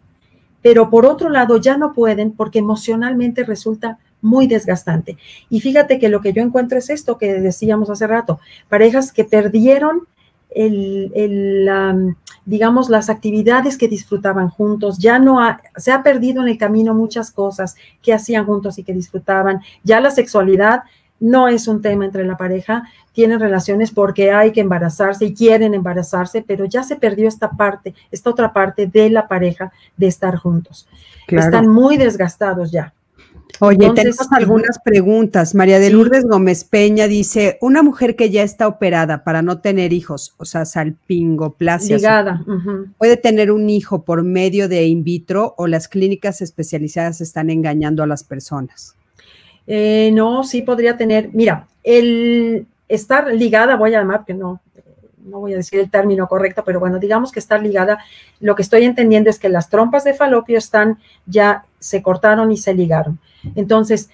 pero por otro lado ya no pueden porque emocionalmente resulta muy desgastante. Y fíjate que lo que yo encuentro es esto que decíamos hace rato, parejas que perdieron el, digamos, las actividades que disfrutaban juntos, ya no se ha perdido en el camino muchas cosas que hacían juntos y que disfrutaban, ya la sexualidad no es un tema entre la pareja, tienen relaciones porque hay que embarazarse y quieren embarazarse, pero ya se perdió esta parte, esta otra parte de la pareja de estar juntos. Están muy desgastados ya. Oye, tenemos algunas preguntas. María de Lourdes Gómez Peña dice, una mujer que ya está operada para no tener hijos, o sea, salpingoplasia, Ligada. ¿puede tener un hijo por medio de in vitro o las clínicas especializadas están engañando a las personas? Eh, no, sí podría tener, mira, el estar ligada, voy a llamar, que no, no voy a decir el término correcto, pero bueno, digamos que estar ligada, lo que estoy entendiendo es que las trompas de falopio están ya, se cortaron y se ligaron. Entonces,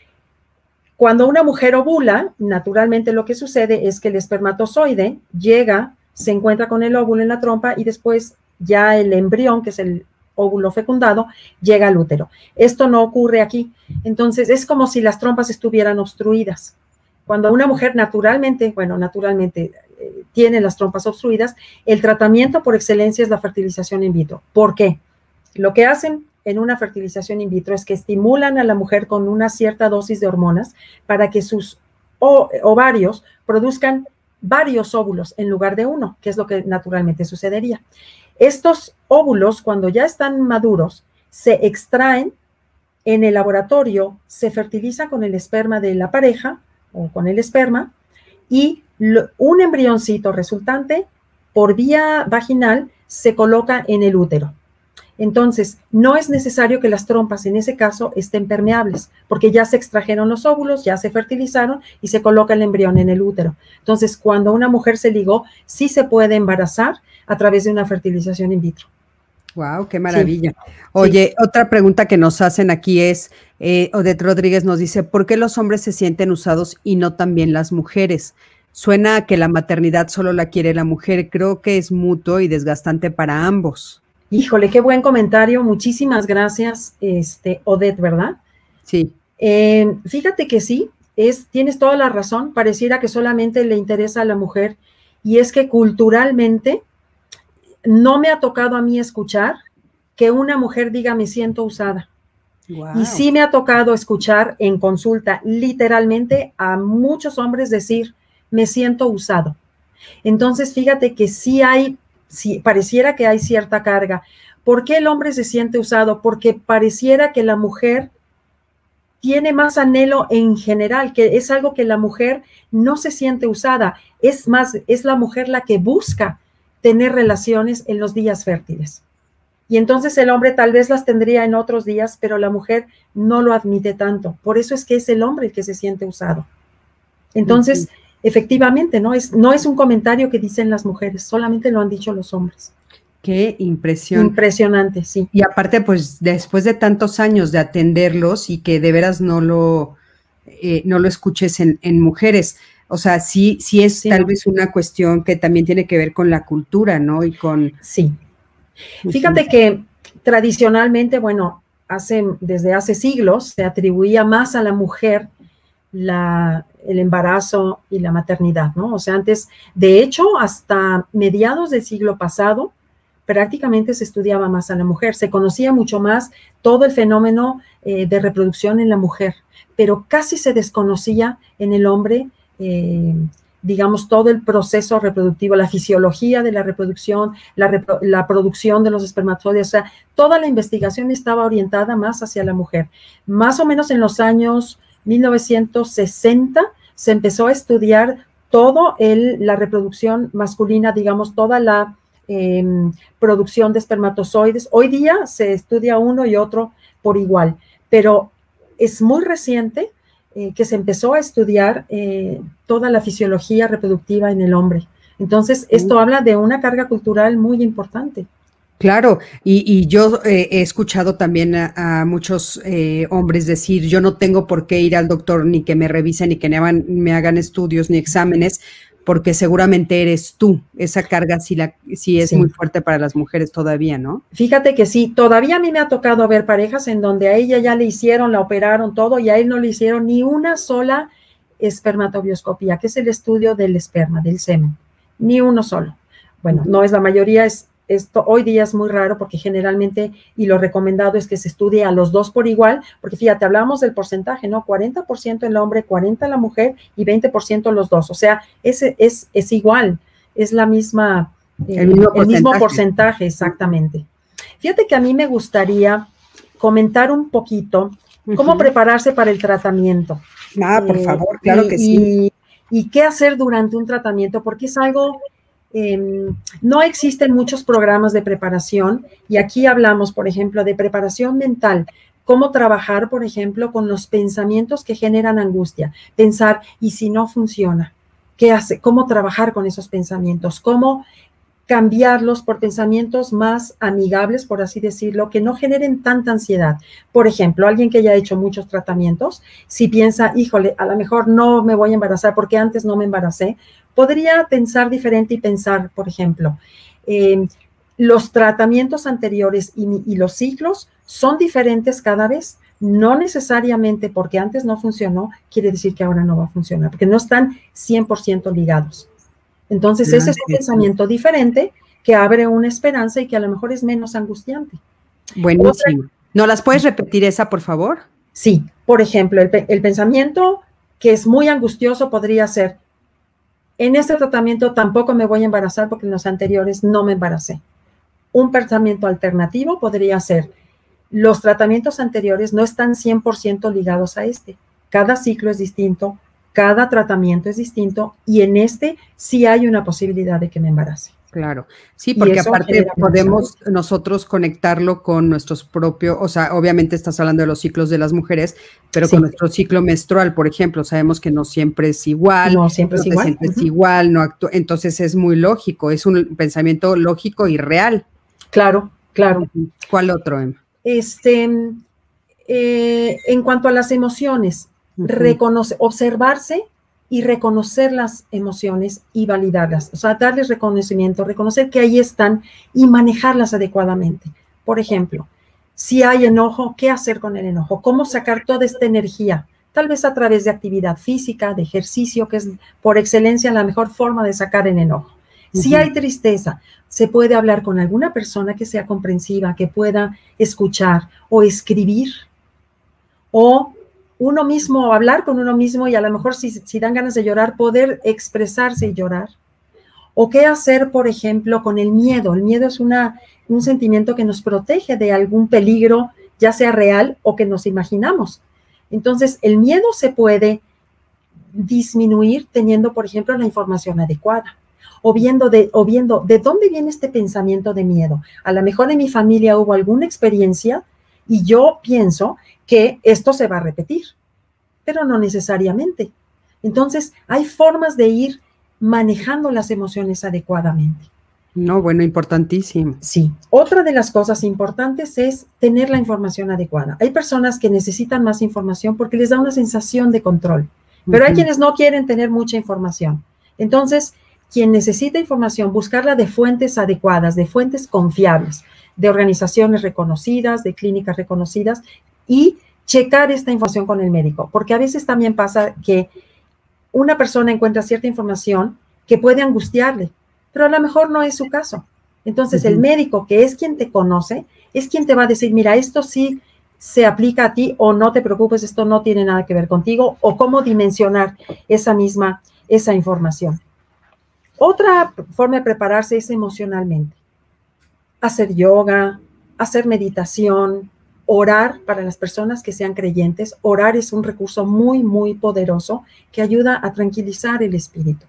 cuando una mujer ovula, naturalmente lo que sucede es que el espermatozoide llega, se encuentra con el óvulo en la trompa y después ya el embrión, que es el óvulo fecundado, llega al útero. Esto no ocurre aquí. Entonces, es como si las trompas estuvieran obstruidas. Cuando una mujer naturalmente, bueno, naturalmente eh, tiene las trompas obstruidas, el tratamiento por excelencia es la fertilización in vitro. ¿Por qué? Lo que hacen en una fertilización in vitro es que estimulan a la mujer con una cierta dosis de hormonas para que sus ovarios produzcan varios óvulos en lugar de uno, que es lo que naturalmente sucedería. Estos óvulos, cuando ya están maduros, se extraen en el laboratorio, se fertilizan con el esperma de la pareja o con el esperma y un embrioncito resultante por vía vaginal se coloca en el útero. Entonces, no es necesario que las trompas en ese caso estén permeables, porque ya se extrajeron los óvulos, ya se fertilizaron y se coloca el embrión en el útero. Entonces, cuando una mujer se ligó, sí se puede embarazar a través de una fertilización in vitro. Wow, qué maravilla. Oye, otra pregunta que nos hacen aquí es, eh, Odette Rodríguez nos dice, ¿por qué los hombres se sienten usados y no también las mujeres? Suena a que la maternidad solo la quiere la mujer. Creo que es mutuo y desgastante para ambos. Híjole, qué buen comentario. Muchísimas gracias, este, Odette, ¿verdad? Sí. Eh, fíjate que sí, es, tienes toda la razón. Pareciera que solamente le interesa a la mujer. Y es que culturalmente no me ha tocado a mí escuchar que una mujer diga me siento usada. Y sí me ha tocado escuchar en consulta literalmente a muchos hombres decir me siento usado. Entonces, fíjate que sí hay, sí, pareciera que hay cierta carga. ¿Por qué el hombre se siente usado? Porque pareciera que la mujer tiene más anhelo en general, que es algo que la mujer no se siente usada. Es más, es la mujer la que busca tener relaciones en los días fértiles. Y entonces el hombre tal vez las tendría en otros días, pero la mujer no lo admite tanto. Por eso es que es el hombre el que se siente usado. Entonces, efectivamente, ¿no? Es, no es un comentario que dicen las mujeres, solamente lo han dicho los hombres. Qué impresión. Impresionante, sí. Y aparte, pues después de tantos años de atenderlos y que de veras no lo, eh, no lo escuches en, mujeres, o sea, sí, sí es tal vez una cuestión que también tiene que ver con la cultura, ¿no? Y con... Sí, Fíjate que tradicionalmente, bueno, hace, desde hace siglos se atribuía más a la mujer la, el embarazo y la maternidad, ¿no? O sea, antes, de hecho, hasta mediados del siglo pasado, prácticamente se estudiaba más a la mujer, se conocía mucho más todo el fenómeno eh, de reproducción en la mujer, pero casi se desconocía en el hombre eh, digamos, todo el proceso reproductivo, la fisiología de la reproducción, la, producción de los espermatozoides, o sea, toda la investigación estaba orientada más hacia la mujer. Más o menos en los años 1960 se empezó a estudiar todo el, la reproducción masculina, digamos, toda la em, producción de espermatozoides. Hoy día se estudia uno y otro por igual, pero es muy reciente eh, que se empezó a estudiar eh, toda la fisiología reproductiva en el hombre. Entonces, esto habla de una carga cultural muy importante. Claro, y, yo eh, he escuchado también a, muchos hombres decir, yo no tengo por qué ir al doctor ni que me revisen, ni que me hagan, me hagan estudios ni exámenes, porque seguramente eres tú. Esa carga sí, la, sí es muy fuerte para las mujeres todavía, ¿no? Fíjate que sí, todavía a mí me ha tocado ver parejas en donde a ella ya le hicieron, la operaron todo y a él no le hicieron ni una sola espermatobioscopía, que es el estudio del esperma, del semen, ni uno solo. Bueno, no es la mayoría, es esto hoy día es muy raro porque generalmente, y lo recomendado es que se estudie a los dos por igual, porque fíjate, hablamos del porcentaje, ¿no? 40% el hombre, 40% la mujer y 20% los dos. O sea, ese es, es igual, es la misma, el, mismo, porcentaje, exactamente. Fíjate que a mí me gustaría comentar un poquito cómo prepararse para el tratamiento. Ah, por eh, favor, claro que sí. y qué hacer durante un tratamiento, porque es algo Em, no existen muchos programas de preparación y aquí hablamos, por ejemplo, de preparación mental, cómo trabajar, por ejemplo, con los pensamientos que generan angustia, pensar, ¿y si no funciona? ¿Qué hace? ¿Cómo trabajar con esos pensamientos? ¿Cómo cambiarlos por pensamientos más amigables, por así decirlo, que no generen tanta ansiedad. Por ejemplo, alguien que haya hecho muchos tratamientos, si piensa, híjole, a lo mejor no me voy a embarazar porque antes no me embaracé, podría pensar diferente y pensar, por ejemplo, eh, los tratamientos anteriores y, los ciclos son diferentes cada vez. No necesariamente porque antes no funcionó, quiere decir que ahora no va a funcionar, porque no están 100% ligados. Entonces, ese es un pensamiento diferente que abre una esperanza y que a lo mejor es menos angustiante. Buenísimo. ¿No las puedes repetir esa, por favor? Sí, por ejemplo, el, el pensamiento que es muy angustioso podría ser, en este tratamiento tampoco me voy a embarazar porque en los anteriores no me embaracé. Un pensamiento alternativo podría ser, los tratamientos anteriores no están 100% ligados a este. Cada ciclo es distinto, cada tratamiento es distinto y en este sí hay una posibilidad de que me embarace. Claro, sí, porque aparte podemos nosotros conectarlo con nuestros propios, o sea, obviamente estás hablando de los ciclos de las mujeres, pero con nuestro ciclo menstrual, por ejemplo, sabemos que no siempre es igual, no siempre es igual, es igual, no entonces es muy lógico, es un pensamiento lógico y real. Claro, claro. ¿Cuál otro, Emma? Este, eh, en cuanto a las emociones, reconoce, observarse y reconocer las emociones y validarlas, o sea, darles reconocimiento, reconocer que ahí están y manejarlas adecuadamente. Por ejemplo, si hay enojo, ¿qué hacer con el enojo? ¿Cómo sacar toda esta energía? Tal vez a través de actividad física, de ejercicio, que es por excelencia la mejor forma de sacar el enojo. Si hay tristeza, se puede hablar con alguna persona que sea comprensiva, que pueda escuchar o escribir o uno mismo, hablar con uno mismo y a lo mejor si, dan ganas de llorar, poder expresarse y llorar. O qué hacer, por ejemplo, con el miedo. El miedo es una, un sentimiento que nos protege de algún peligro, ya sea real o que nos imaginamos. Entonces, el miedo se puede disminuir teniendo, por ejemplo, la información adecuada. o viendo de, o viendo de dónde viene este pensamiento de miedo. A lo mejor en mi familia hubo alguna experiencia y yo pienso que esto se va a repetir, pero no necesariamente. Entonces, hay formas de ir manejando las emociones adecuadamente. No, bueno, importantísimo. Sí. Otra de las cosas importantes es tener la información adecuada. Hay personas que necesitan más información porque les da una sensación de control, pero hay quienes no quieren tener mucha información. Entonces, quien necesita información, buscarla de fuentes adecuadas, de fuentes confiables, de organizaciones reconocidas, de clínicas reconocidas y checar esta información con el médico, porque a veces también pasa que una persona encuentra cierta información que puede angustiarle, pero a lo mejor no es su caso. Entonces, el médico, que es quien te conoce, es quien te va a decir, mira, esto sí se aplica a ti o no te preocupes, esto no tiene nada que ver contigo, o cómo dimensionar esa misma, esa información. Otra forma de prepararse es emocionalmente. Hacer yoga, hacer meditación, orar para las personas que sean creyentes. Orar es un recurso muy, muy poderoso que ayuda a tranquilizar el espíritu.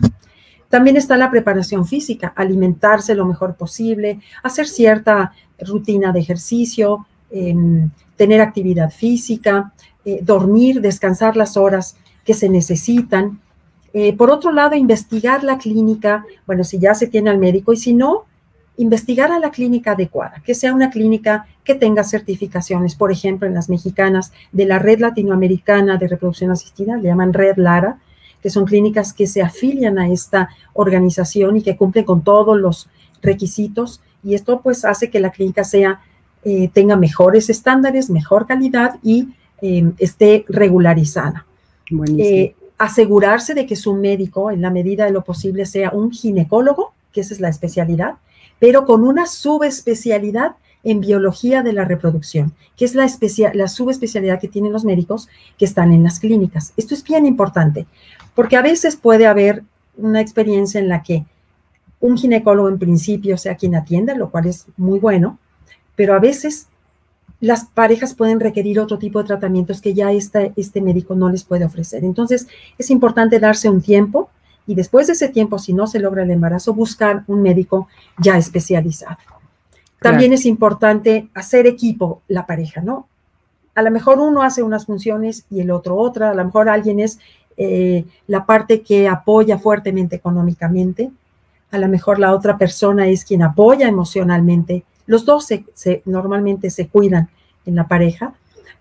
También está la preparación física, alimentarse lo mejor posible, hacer cierta rutina de ejercicio, em, tener actividad física, eh, dormir, descansar las horas que se necesitan. Eh, por otro lado, investigar la clínica, bueno, si ya se tiene al médico y si no, investigar a la clínica adecuada, que sea una clínica que tenga certificaciones, por ejemplo, en las mexicanas de la Red Latinoamericana de Reproducción Asistida, le llaman Red Lara, que son clínicas que se afilian a esta organización y que cumplen con todos los requisitos. Y esto pues hace que la clínica sea, eh, tenga mejores estándares, mejor calidad y em, esté regularizada. Eh, asegurarse de que su médico, en la medida de lo posible, sea un ginecólogo, que esa es la especialidad, pero con una subespecialidad en biología de la reproducción, que es la, subespecialidad que tienen los médicos que están en las clínicas. Esto es bien importante, porque a veces puede haber una experiencia en la que un ginecólogo en principio sea quien atienda, lo cual es muy bueno, pero a veces las parejas pueden requerir otro tipo de tratamientos que ya este médico no les puede ofrecer. Entonces, es importante darse un tiempo y después de ese tiempo, si no se logra el embarazo, buscar un médico ya especializado. También es importante hacer equipo la pareja, ¿no? A lo mejor uno hace unas funciones y el otro otra, a lo mejor alguien es eh, la parte que apoya fuertemente económicamente, a lo mejor la otra persona es quien apoya emocionalmente. Los dos se, normalmente se cuidan en la pareja,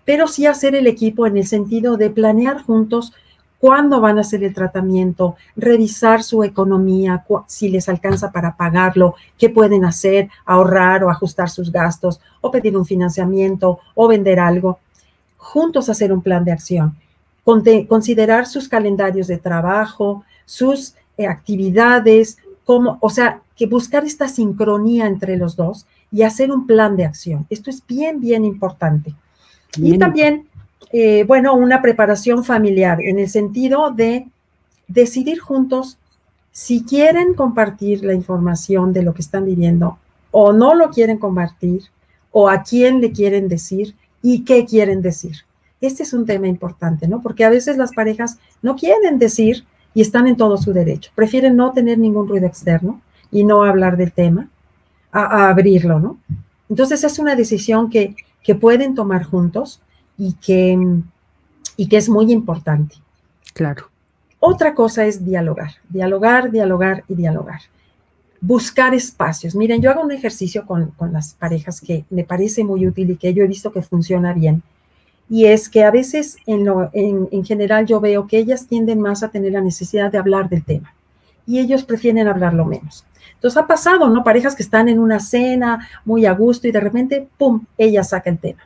pero sí hacer el equipo en el sentido de planear juntos cuándo van a hacer el tratamiento, revisar su economía, si les alcanza para pagarlo, qué pueden hacer, ahorrar o ajustar sus gastos, o pedir un financiamiento o vender algo. Juntos hacer un plan de acción, considerar sus calendarios de trabajo, sus eh, actividades, como, o sea, que buscar esta sincronía entre los dos y hacer un plan de acción. Esto es bien, bien importante. Y también eh, bueno, una preparación familiar en el sentido de decidir juntos si quieren compartir la información de lo que están viviendo o no lo quieren compartir o a quién le quieren decir y qué quieren decir. Este es un tema importante, ¿no? Porque a veces las parejas no quieren decir y están en todo su derecho. Prefieren no tener ningún ruido externo y no hablar del tema, a, abrirlo, ¿no? Entonces es una decisión que, que pueden tomar juntos y que, y que es muy importante. Claro. Otra cosa es dialogar, dialogar, dialogar y dialogar. Buscar espacios. Miren, yo hago un ejercicio con, las parejas que me parece muy útil y que yo he visto que funciona bien. Y es que a veces en, lo, en, en general yo veo que ellas tienden más a tener la necesidad de hablar del tema y ellos prefieren hablarlo menos. Entonces ha pasado, ¿no? Parejas que están en una cena muy a gusto y de repente, ¡pum!, ella saca el tema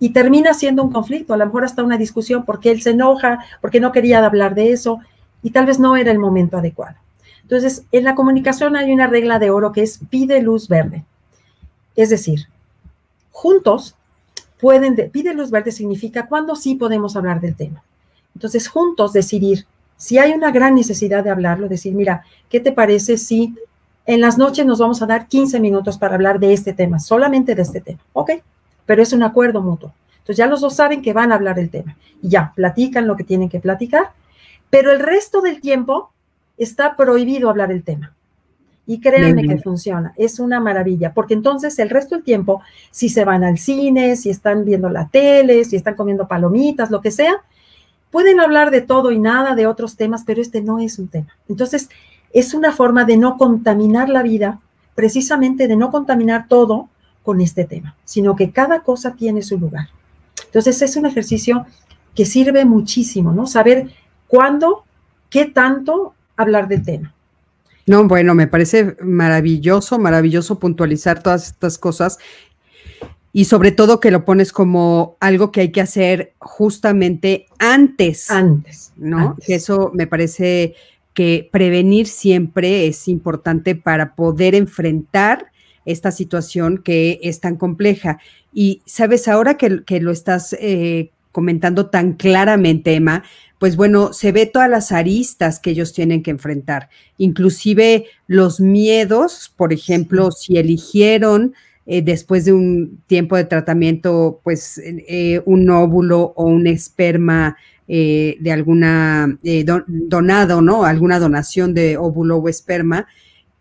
y termina siendo un conflicto, a lo mejor hasta una discusión porque él se enoja, porque no quería hablar de eso y tal vez no era el momento adecuado. Entonces, en la comunicación hay una regla de oro que es pide luz verde. Es decir, juntos pueden, pide luz verde significa cuándo sí podemos hablar del tema. Entonces, juntos decidir si hay una gran necesidad de hablarlo, decir, mira, ¿qué te parece si en las noches nos vamos a dar 15 minutos para hablar de este tema, solamente de este tema? Ok, pero es un acuerdo mutuo. Entonces ya los dos saben que van a hablar del tema y ya, platican lo que tienen que platicar, pero el resto del tiempo está prohibido hablar el tema. Y créanme que funciona, es una maravilla, porque entonces el resto del tiempo, si se van al cine, si están viendo la tele, si están comiendo palomitas, lo que sea, pueden hablar de todo y nada, de otros temas, pero este no es un tema. Entonces, es una forma de no contaminar la vida, precisamente de no contaminar todo con este tema, sino que cada cosa tiene su lugar. Entonces, es un ejercicio que sirve muchísimo, ¿no? Saber cuándo, qué tanto hablar del tema. No, bueno, me parece maravilloso, maravilloso puntualizar todas estas cosas y sobre todo que lo pones como algo que hay que hacer justamente antes. Antes. ¿No? Eso me parece que prevenir siempre es importante para poder enfrentar esta situación que es tan compleja. Y sabes, ahora que, lo estás eh, comentando tan claramente, Emma, pues bueno, se ve todas las aristas que ellos tienen que enfrentar, inclusive los miedos, por ejemplo, si eligieron eh, después de un tiempo de tratamiento, pues eh, un óvulo o un esperma eh, de alguna donado, ¿no? Alguna donación de óvulo o esperma.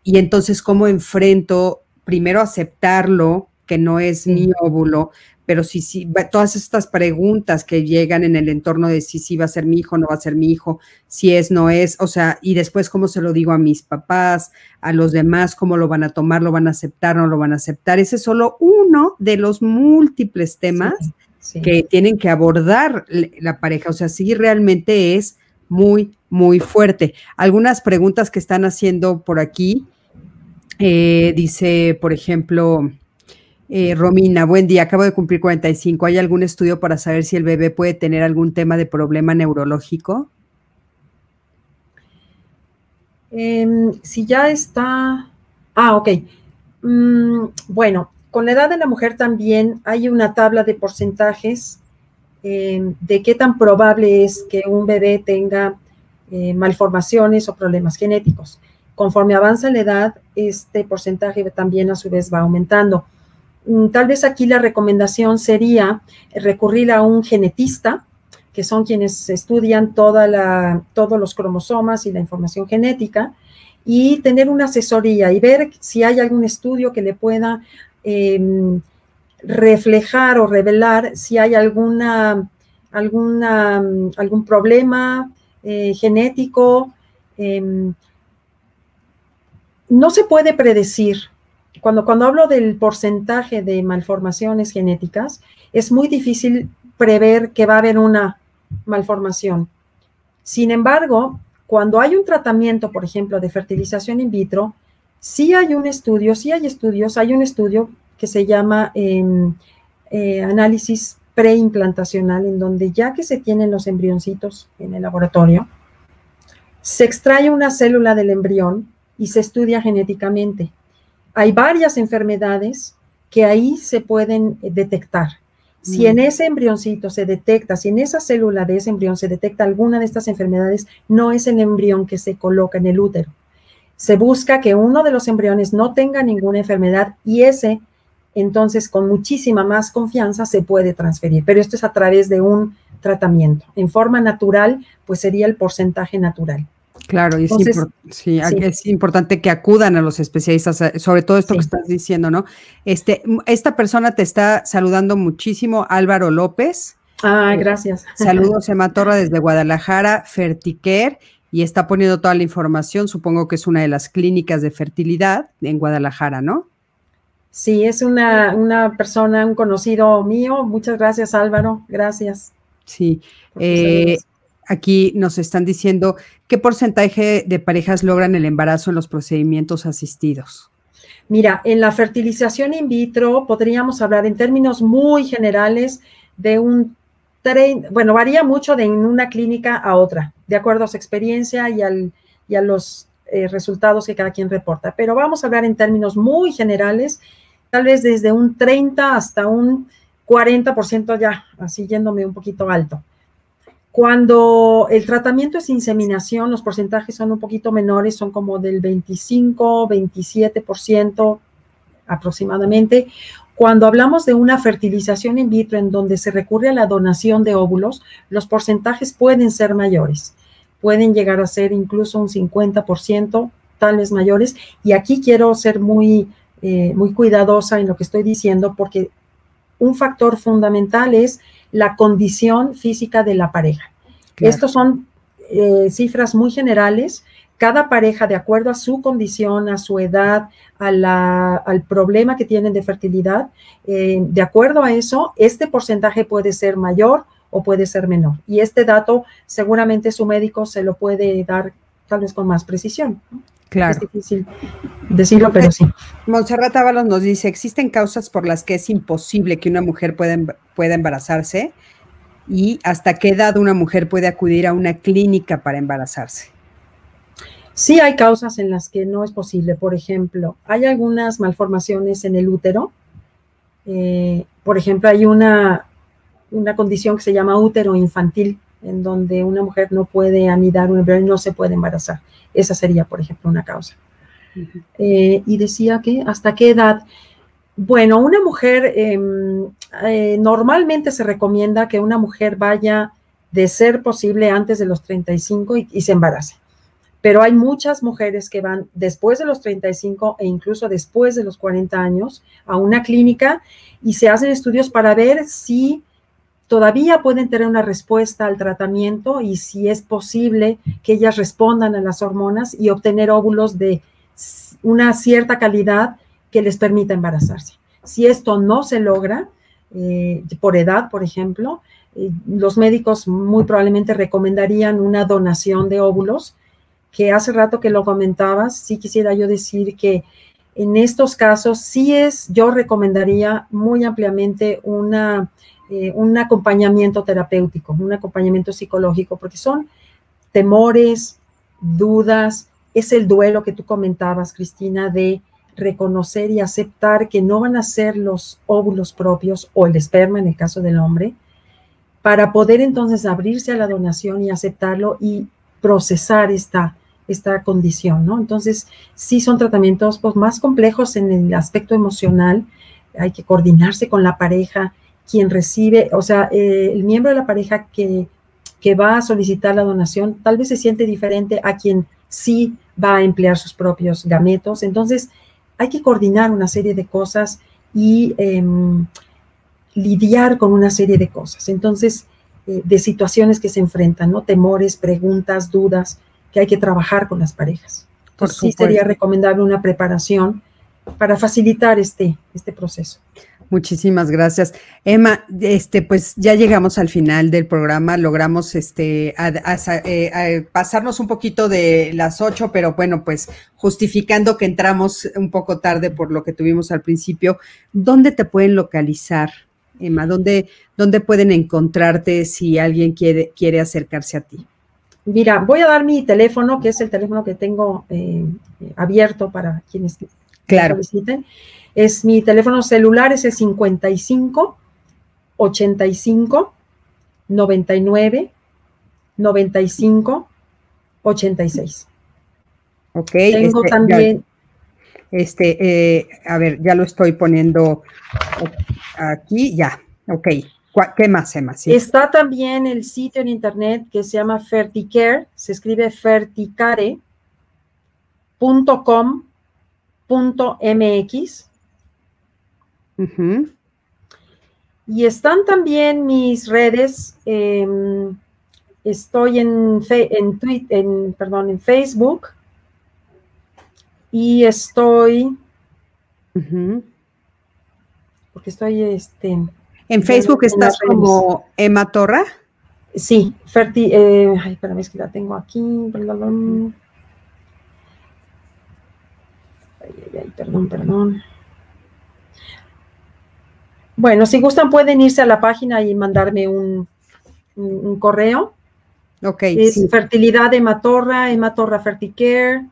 Y entonces, ¿cómo enfrento primero aceptarlo, que no es mi óvulo, pero sí, sí, todas estas preguntas que llegan en el entorno de si sí va a ser mi hijo, no va a ser mi hijo, si es, no es, o sea, y después cómo se lo digo a mis papás, a los demás, cómo lo van a tomar, lo van a aceptar, no lo van a aceptar. Ese es solo uno de los múltiples temas que tienen que abordar la pareja, o sea, sí realmente es muy, muy fuerte. Algunas preguntas que están haciendo por aquí, eh, dice, por ejemplo, eh, Romina, buen día, acabo de cumplir 45. ¿Hay algún estudio para saber si el bebé puede tener algún tema de problema neurológico? Em, si ya está... Ah, ok. Mm, bueno, con la edad de la mujer también hay una tabla de porcentajes em, de qué tan probable es que un bebé tenga eh, malformaciones o problemas genéticos. Conforme avanza la edad, este porcentaje también a su vez va aumentando. Mm, tal vez aquí la recomendación sería recurrir a un genetista, que son quienes estudian todos los cromosomas y la información genética, y tener una asesoría y ver si hay algún estudio que le pueda em, reflejar o revelar si hay alguna, alguna algún problema eh, genético. Em, no se puede predecir cuando, cuando hablo del porcentaje de malformaciones genéticas, es muy difícil prever que va a haber una malformación. Sin embargo, cuando hay un tratamiento, por ejemplo, de fertilización in vitro, sí hay un estudio, sí hay estudios, hay un estudio que se llama em, eh, análisis preimplantacional, en donde ya que se tienen los embrioncitos en el laboratorio, se extrae una célula del embrión y se estudia genéticamente hay varias enfermedades que ahí se pueden eh, detectar. Si en mm. ese embrioncito se detecta, si en esa célula de ese embrión se detecta alguna de estas enfermedades, no es el embrión que se coloca en el útero. Se busca que uno de los embriones no tenga ninguna enfermedad y ese, entonces, con muchísima más confianza se puede transferir. Pero esto es a través de un tratamiento. En forma natural, pues sería el porcentaje natural. Claro, y es, importante que acudan a los especialistas, sobre todo esto que estás diciendo, ¿no? Este, esta persona te está saludando muchísimo, Álvaro López. Ah, gracias. Saludos, Emma Torra, desde Guadalajara, Fertiquer, y está poniendo toda la información, supongo que es una de las clínicas de fertilidad en Guadalajara, ¿no? Sí, es una, una persona, un conocido mío. Muchas gracias, Álvaro. Gracias. Sí. Eh, aquí nos están diciendo qué porcentaje de parejas logran el embarazo en los procedimientos asistidos. Mira, en la fertilización in vitro podríamos hablar en términos muy generales de un bueno, varía mucho de una clínica a otra, de acuerdo a su experiencia y, al, y a los eh, resultados que cada quien reporta. Pero vamos a hablar en términos muy generales, tal vez desde un 30 hasta un 40% ya, así yéndome un poquito alto. Cuando el tratamiento es inseminación, los porcentajes son un poquito menores, son como del 25, 27% aproximadamente. Cuando hablamos de una fertilización in vitro en donde se recurre a la donación de óvulos, los porcentajes pueden ser mayores. Pueden llegar a ser incluso un 50% tal vez mayores. Y aquí quiero ser muy, eh, muy cuidadosa en lo que estoy diciendo porque un factor fundamental es la condición física de la pareja. Estos son eh, cifras muy generales. Cada pareja, de acuerdo a su condición, a su edad, al problema que tienen de fertilidad, eh, de acuerdo a eso, este porcentaje puede ser mayor o puede ser menor. Y este dato seguramente su médico se lo puede dar tal vez con más precisión. Claro. Es difícil decirlo, pero sí. Montserrat Ábalos nos dice, ¿existen causas por las que es imposible que una mujer pueda, pueda embarazarse? ¿Y hasta qué edad una mujer puede acudir a una clínica para embarazarse? Sí hay causas en las que no es posible. Por ejemplo, hay algunas malformaciones en el útero. Eh, por ejemplo, hay una, una condición que se llama útero infantil, en donde una mujer no puede anidar un embrión y no se puede embarazar. Esa sería, por ejemplo, una causa. Eh, y decía que hasta qué edad. Bueno, una mujer, em, eh, normalmente se recomienda que una mujer vaya de ser posible antes de los 35 y, y, se embarace. Pero hay muchas mujeres que van después de los 35 e incluso después de los 40 años a una clínica y se hacen estudios para ver si todavía pueden tener una respuesta al tratamiento y si es posible que ellas respondan a las hormonas y obtener óvulos de una cierta calidad que les permita embarazarse. Si esto no se logra, eh, por edad, por ejemplo, eh, los médicos muy probablemente recomendarían una donación de óvulos, que hace rato que lo comentabas, sí quisiera yo decir que en estos casos sí es, yo recomendaría muy ampliamente una eh, un acompañamiento terapéutico, un acompañamiento psicológico, porque son temores, dudas, es el duelo que tú comentabas, Cristina, de reconocer y aceptar que no van a ser los óvulos propios o el esperma en el caso del hombre, para poder entonces abrirse a la donación y aceptarlo y procesar esta, esta condición, ¿no? Entonces, sí son tratamientos pues, más complejos en el aspecto emocional, hay que coordinarse con la pareja, quien recibe, o sea, eh, el miembro de la pareja que, que va a solicitar la donación tal vez se siente diferente a quien sí va a emplear sus propios gametos. Entonces, hay que coordinar una serie de cosas y em, lidiar con una serie de cosas. Entonces, eh, de situaciones que se enfrentan, ¿no? Temores, preguntas, dudas, que hay que trabajar con las parejas. Entonces, sí sería recomendable una preparación para facilitar este, este proceso. Muchísimas gracias. Emma, este, pues ya llegamos al final del programa, logramos este, eh, pasarnos un poquito de las ocho, pero bueno, pues justificando que entramos un poco tarde por lo que tuvimos al principio, ¿dónde te pueden localizar, Emma? ¿Dónde, dónde pueden encontrarte si alguien quiere, quiere acercarse a ti? Mira, voy a dar mi teléfono, que es el teléfono que tengo eh, abierto para quienes claro. soliciten. Es mi teléfono celular, es el 55 85 99 95 86. Ok. Tengo este, también. este, eh, a ver, ya lo estoy poniendo aquí, ya. Ok. ¿Qué más, Emma? Está también el sitio en internet que se llama Ferticare, se escribe ferticare.com.mx y están también mis redes. Em, estoy en, en, en, perdón, en Facebook. Y estoy porque estoy este en Facebook estás como Emma Torra sí Ferti eh, ay espérame es que la tengo aquí perdón perdón perdón bueno, si gustan pueden irse a la página y mandarme un, correo. Ok. Es fertilidad de Matorra, Matorra Ferticare.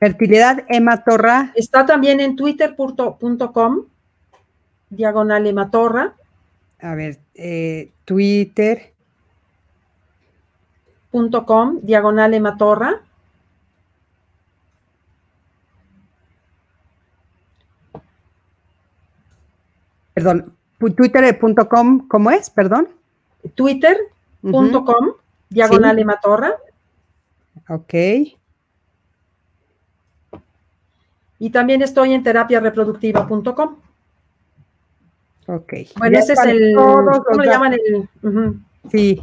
Fertilidad Ematorra. Está también en twitter.com, diagonal Ematorra. A ver, eh, Twitter. .com, diagonal Ematorra. Perdón, twitter.com, ¿cómo es? Perdón. Twitter, diagonal Emma Torra. Ok. Y también estoy en terapiareproductiva.com. Ok. Bueno, ese es el. ¿Cómo le llaman el.? Sí,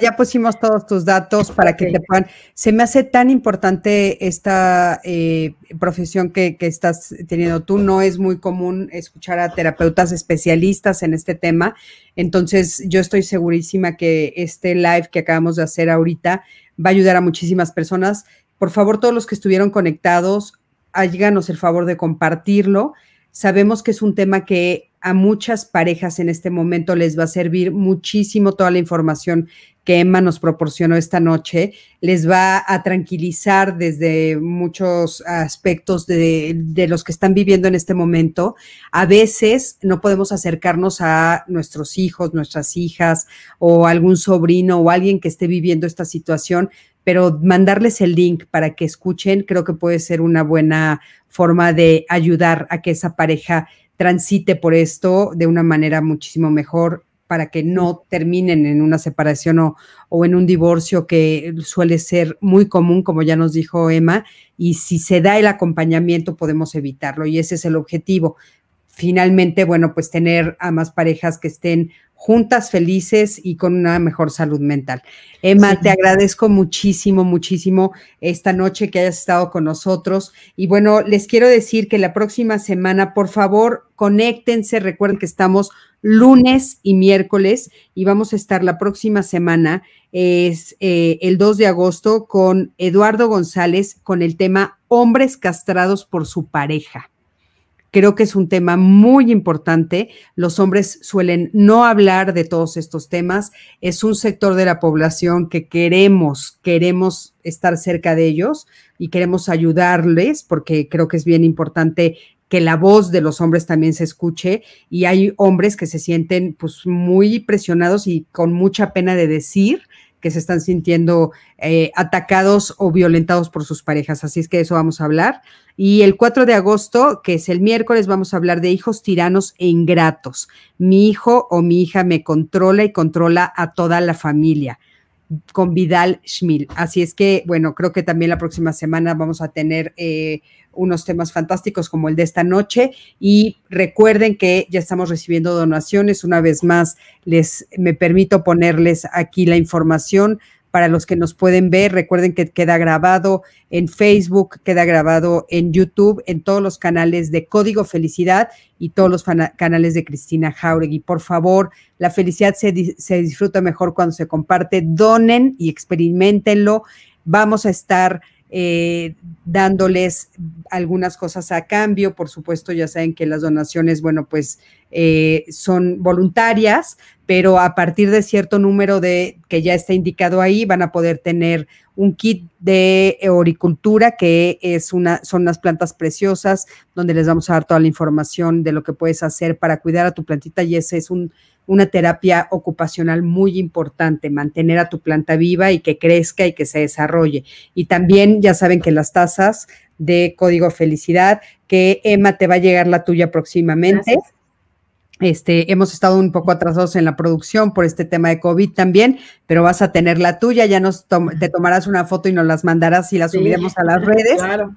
ya pusimos todos tus datos para que te puedan. Se me hace tan importante esta eh, profesión que, que, estás teniendo tú. No es muy común escuchar a terapeutas especialistas en este tema. Entonces, yo estoy segurísima que este live que acabamos de hacer ahorita va a ayudar a muchísimas personas. Por favor, todos los que estuvieron conectados, háganos el favor de compartirlo. Sabemos que es un tema que a muchas parejas en este momento les va a servir muchísimo toda la información que Emma nos proporcionó esta noche. Les va a tranquilizar desde muchos aspectos de, los que están viviendo en este momento. A veces no podemos acercarnos a nuestros hijos, nuestras hijas o algún sobrino o alguien que esté viviendo esta situación, pero mandarles el link para que escuchen creo que puede ser una buena forma de ayudar a que esa pareja transite por esto de una manera muchísimo mejor para que no terminen en una separación o, o, en un divorcio que suele ser muy común, como ya nos dijo Emma, y si se da el acompañamiento podemos evitarlo y ese es el objetivo. Finalmente, bueno, pues tener a más parejas que estén juntas, felices y con una mejor salud mental. Emma, te agradezco muchísimo, muchísimo esta noche que hayas estado con nosotros. Y bueno, les quiero decir que la próxima semana, por favor, conéctense. Recuerden que estamos lunes y miércoles y vamos a estar la próxima semana, es eh, el 2 de agosto, con Eduardo González con el tema Hombres castrados por su pareja. Creo que es un tema muy importante. Los hombres suelen no hablar de todos estos temas. Es un sector de la población que queremos, queremos estar cerca de ellos y queremos ayudarles porque creo que es bien importante que la voz de los hombres también se escuche y hay hombres que se sienten pues muy presionados y con mucha pena de decir que se están sintiendo eh, atacados o violentados por sus parejas. Así es que eso vamos a hablar. Y el 4 de agosto, que es el miércoles, vamos a hablar de hijos tiranos e ingratos. Mi hijo o mi hija me controla y controla a toda la familia con Vidal Schmil. Así es que, bueno, creo que también la próxima semana vamos a tener eh, unos temas fantásticos como el de esta noche. Y recuerden que ya estamos recibiendo donaciones. Una vez más, les me permito ponerles aquí la información para los que nos pueden ver, recuerden que queda grabado en Facebook, queda grabado en YouTube, en todos los canales de Código Felicidad y todos los canales de Cristina Jauregui. Por favor, la felicidad se, se disfruta mejor cuando se comparte. Donen y experimentenlo. Vamos a estar eh, dándoles algunas cosas a cambio. Por supuesto, ya saben que las donaciones, bueno, pues eh, son voluntarias, pero a partir de cierto número de que ya está indicado ahí, van a poder tener un kit de eoricultura, que es una, son unas plantas preciosas, donde les vamos a dar toda la información de lo que puedes hacer para cuidar a tu plantita, y ese es un una terapia ocupacional muy importante, mantener a tu planta viva y que crezca y que se desarrolle. Y también ya saben que las tasas de código felicidad, que Emma te va a llegar la tuya próximamente. Este, hemos estado un poco atrasados en la producción por este tema de COVID también, pero vas a tener la tuya, ya nos te tomarás una foto y nos las mandarás y las subiremos a las redes. Claro.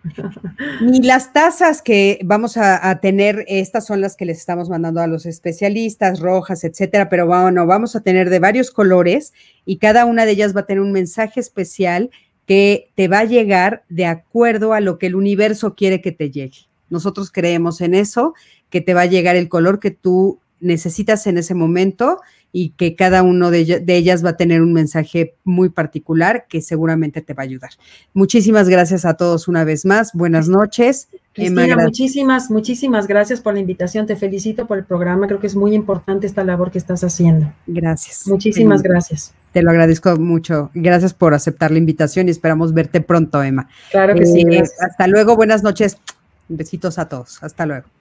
Y las tazas que vamos a, tener, estas son las que les estamos mandando a los especialistas, rojas, etcétera, pero bueno, vamos a tener de varios colores y cada una de ellas va a tener un mensaje especial que te va a llegar de acuerdo a lo que el universo quiere que te llegue. Nosotros creemos en eso que te va a llegar el color que tú necesitas en ese momento y que cada uno de, ellas va a tener un mensaje muy particular que seguramente te va a ayudar. Muchísimas gracias a todos una vez más. Buenas noches. Cristina, muchísimas, muchísimas gracias por la invitación. Te felicito por el programa. Creo que es muy importante esta labor que estás haciendo. Gracias. Muchísimas gracias. Te lo agradezco mucho. Gracias por aceptar la invitación y esperamos verte pronto, Emma. Claro que sí. Hasta luego. Buenas noches. Besitos a todos. Hasta luego.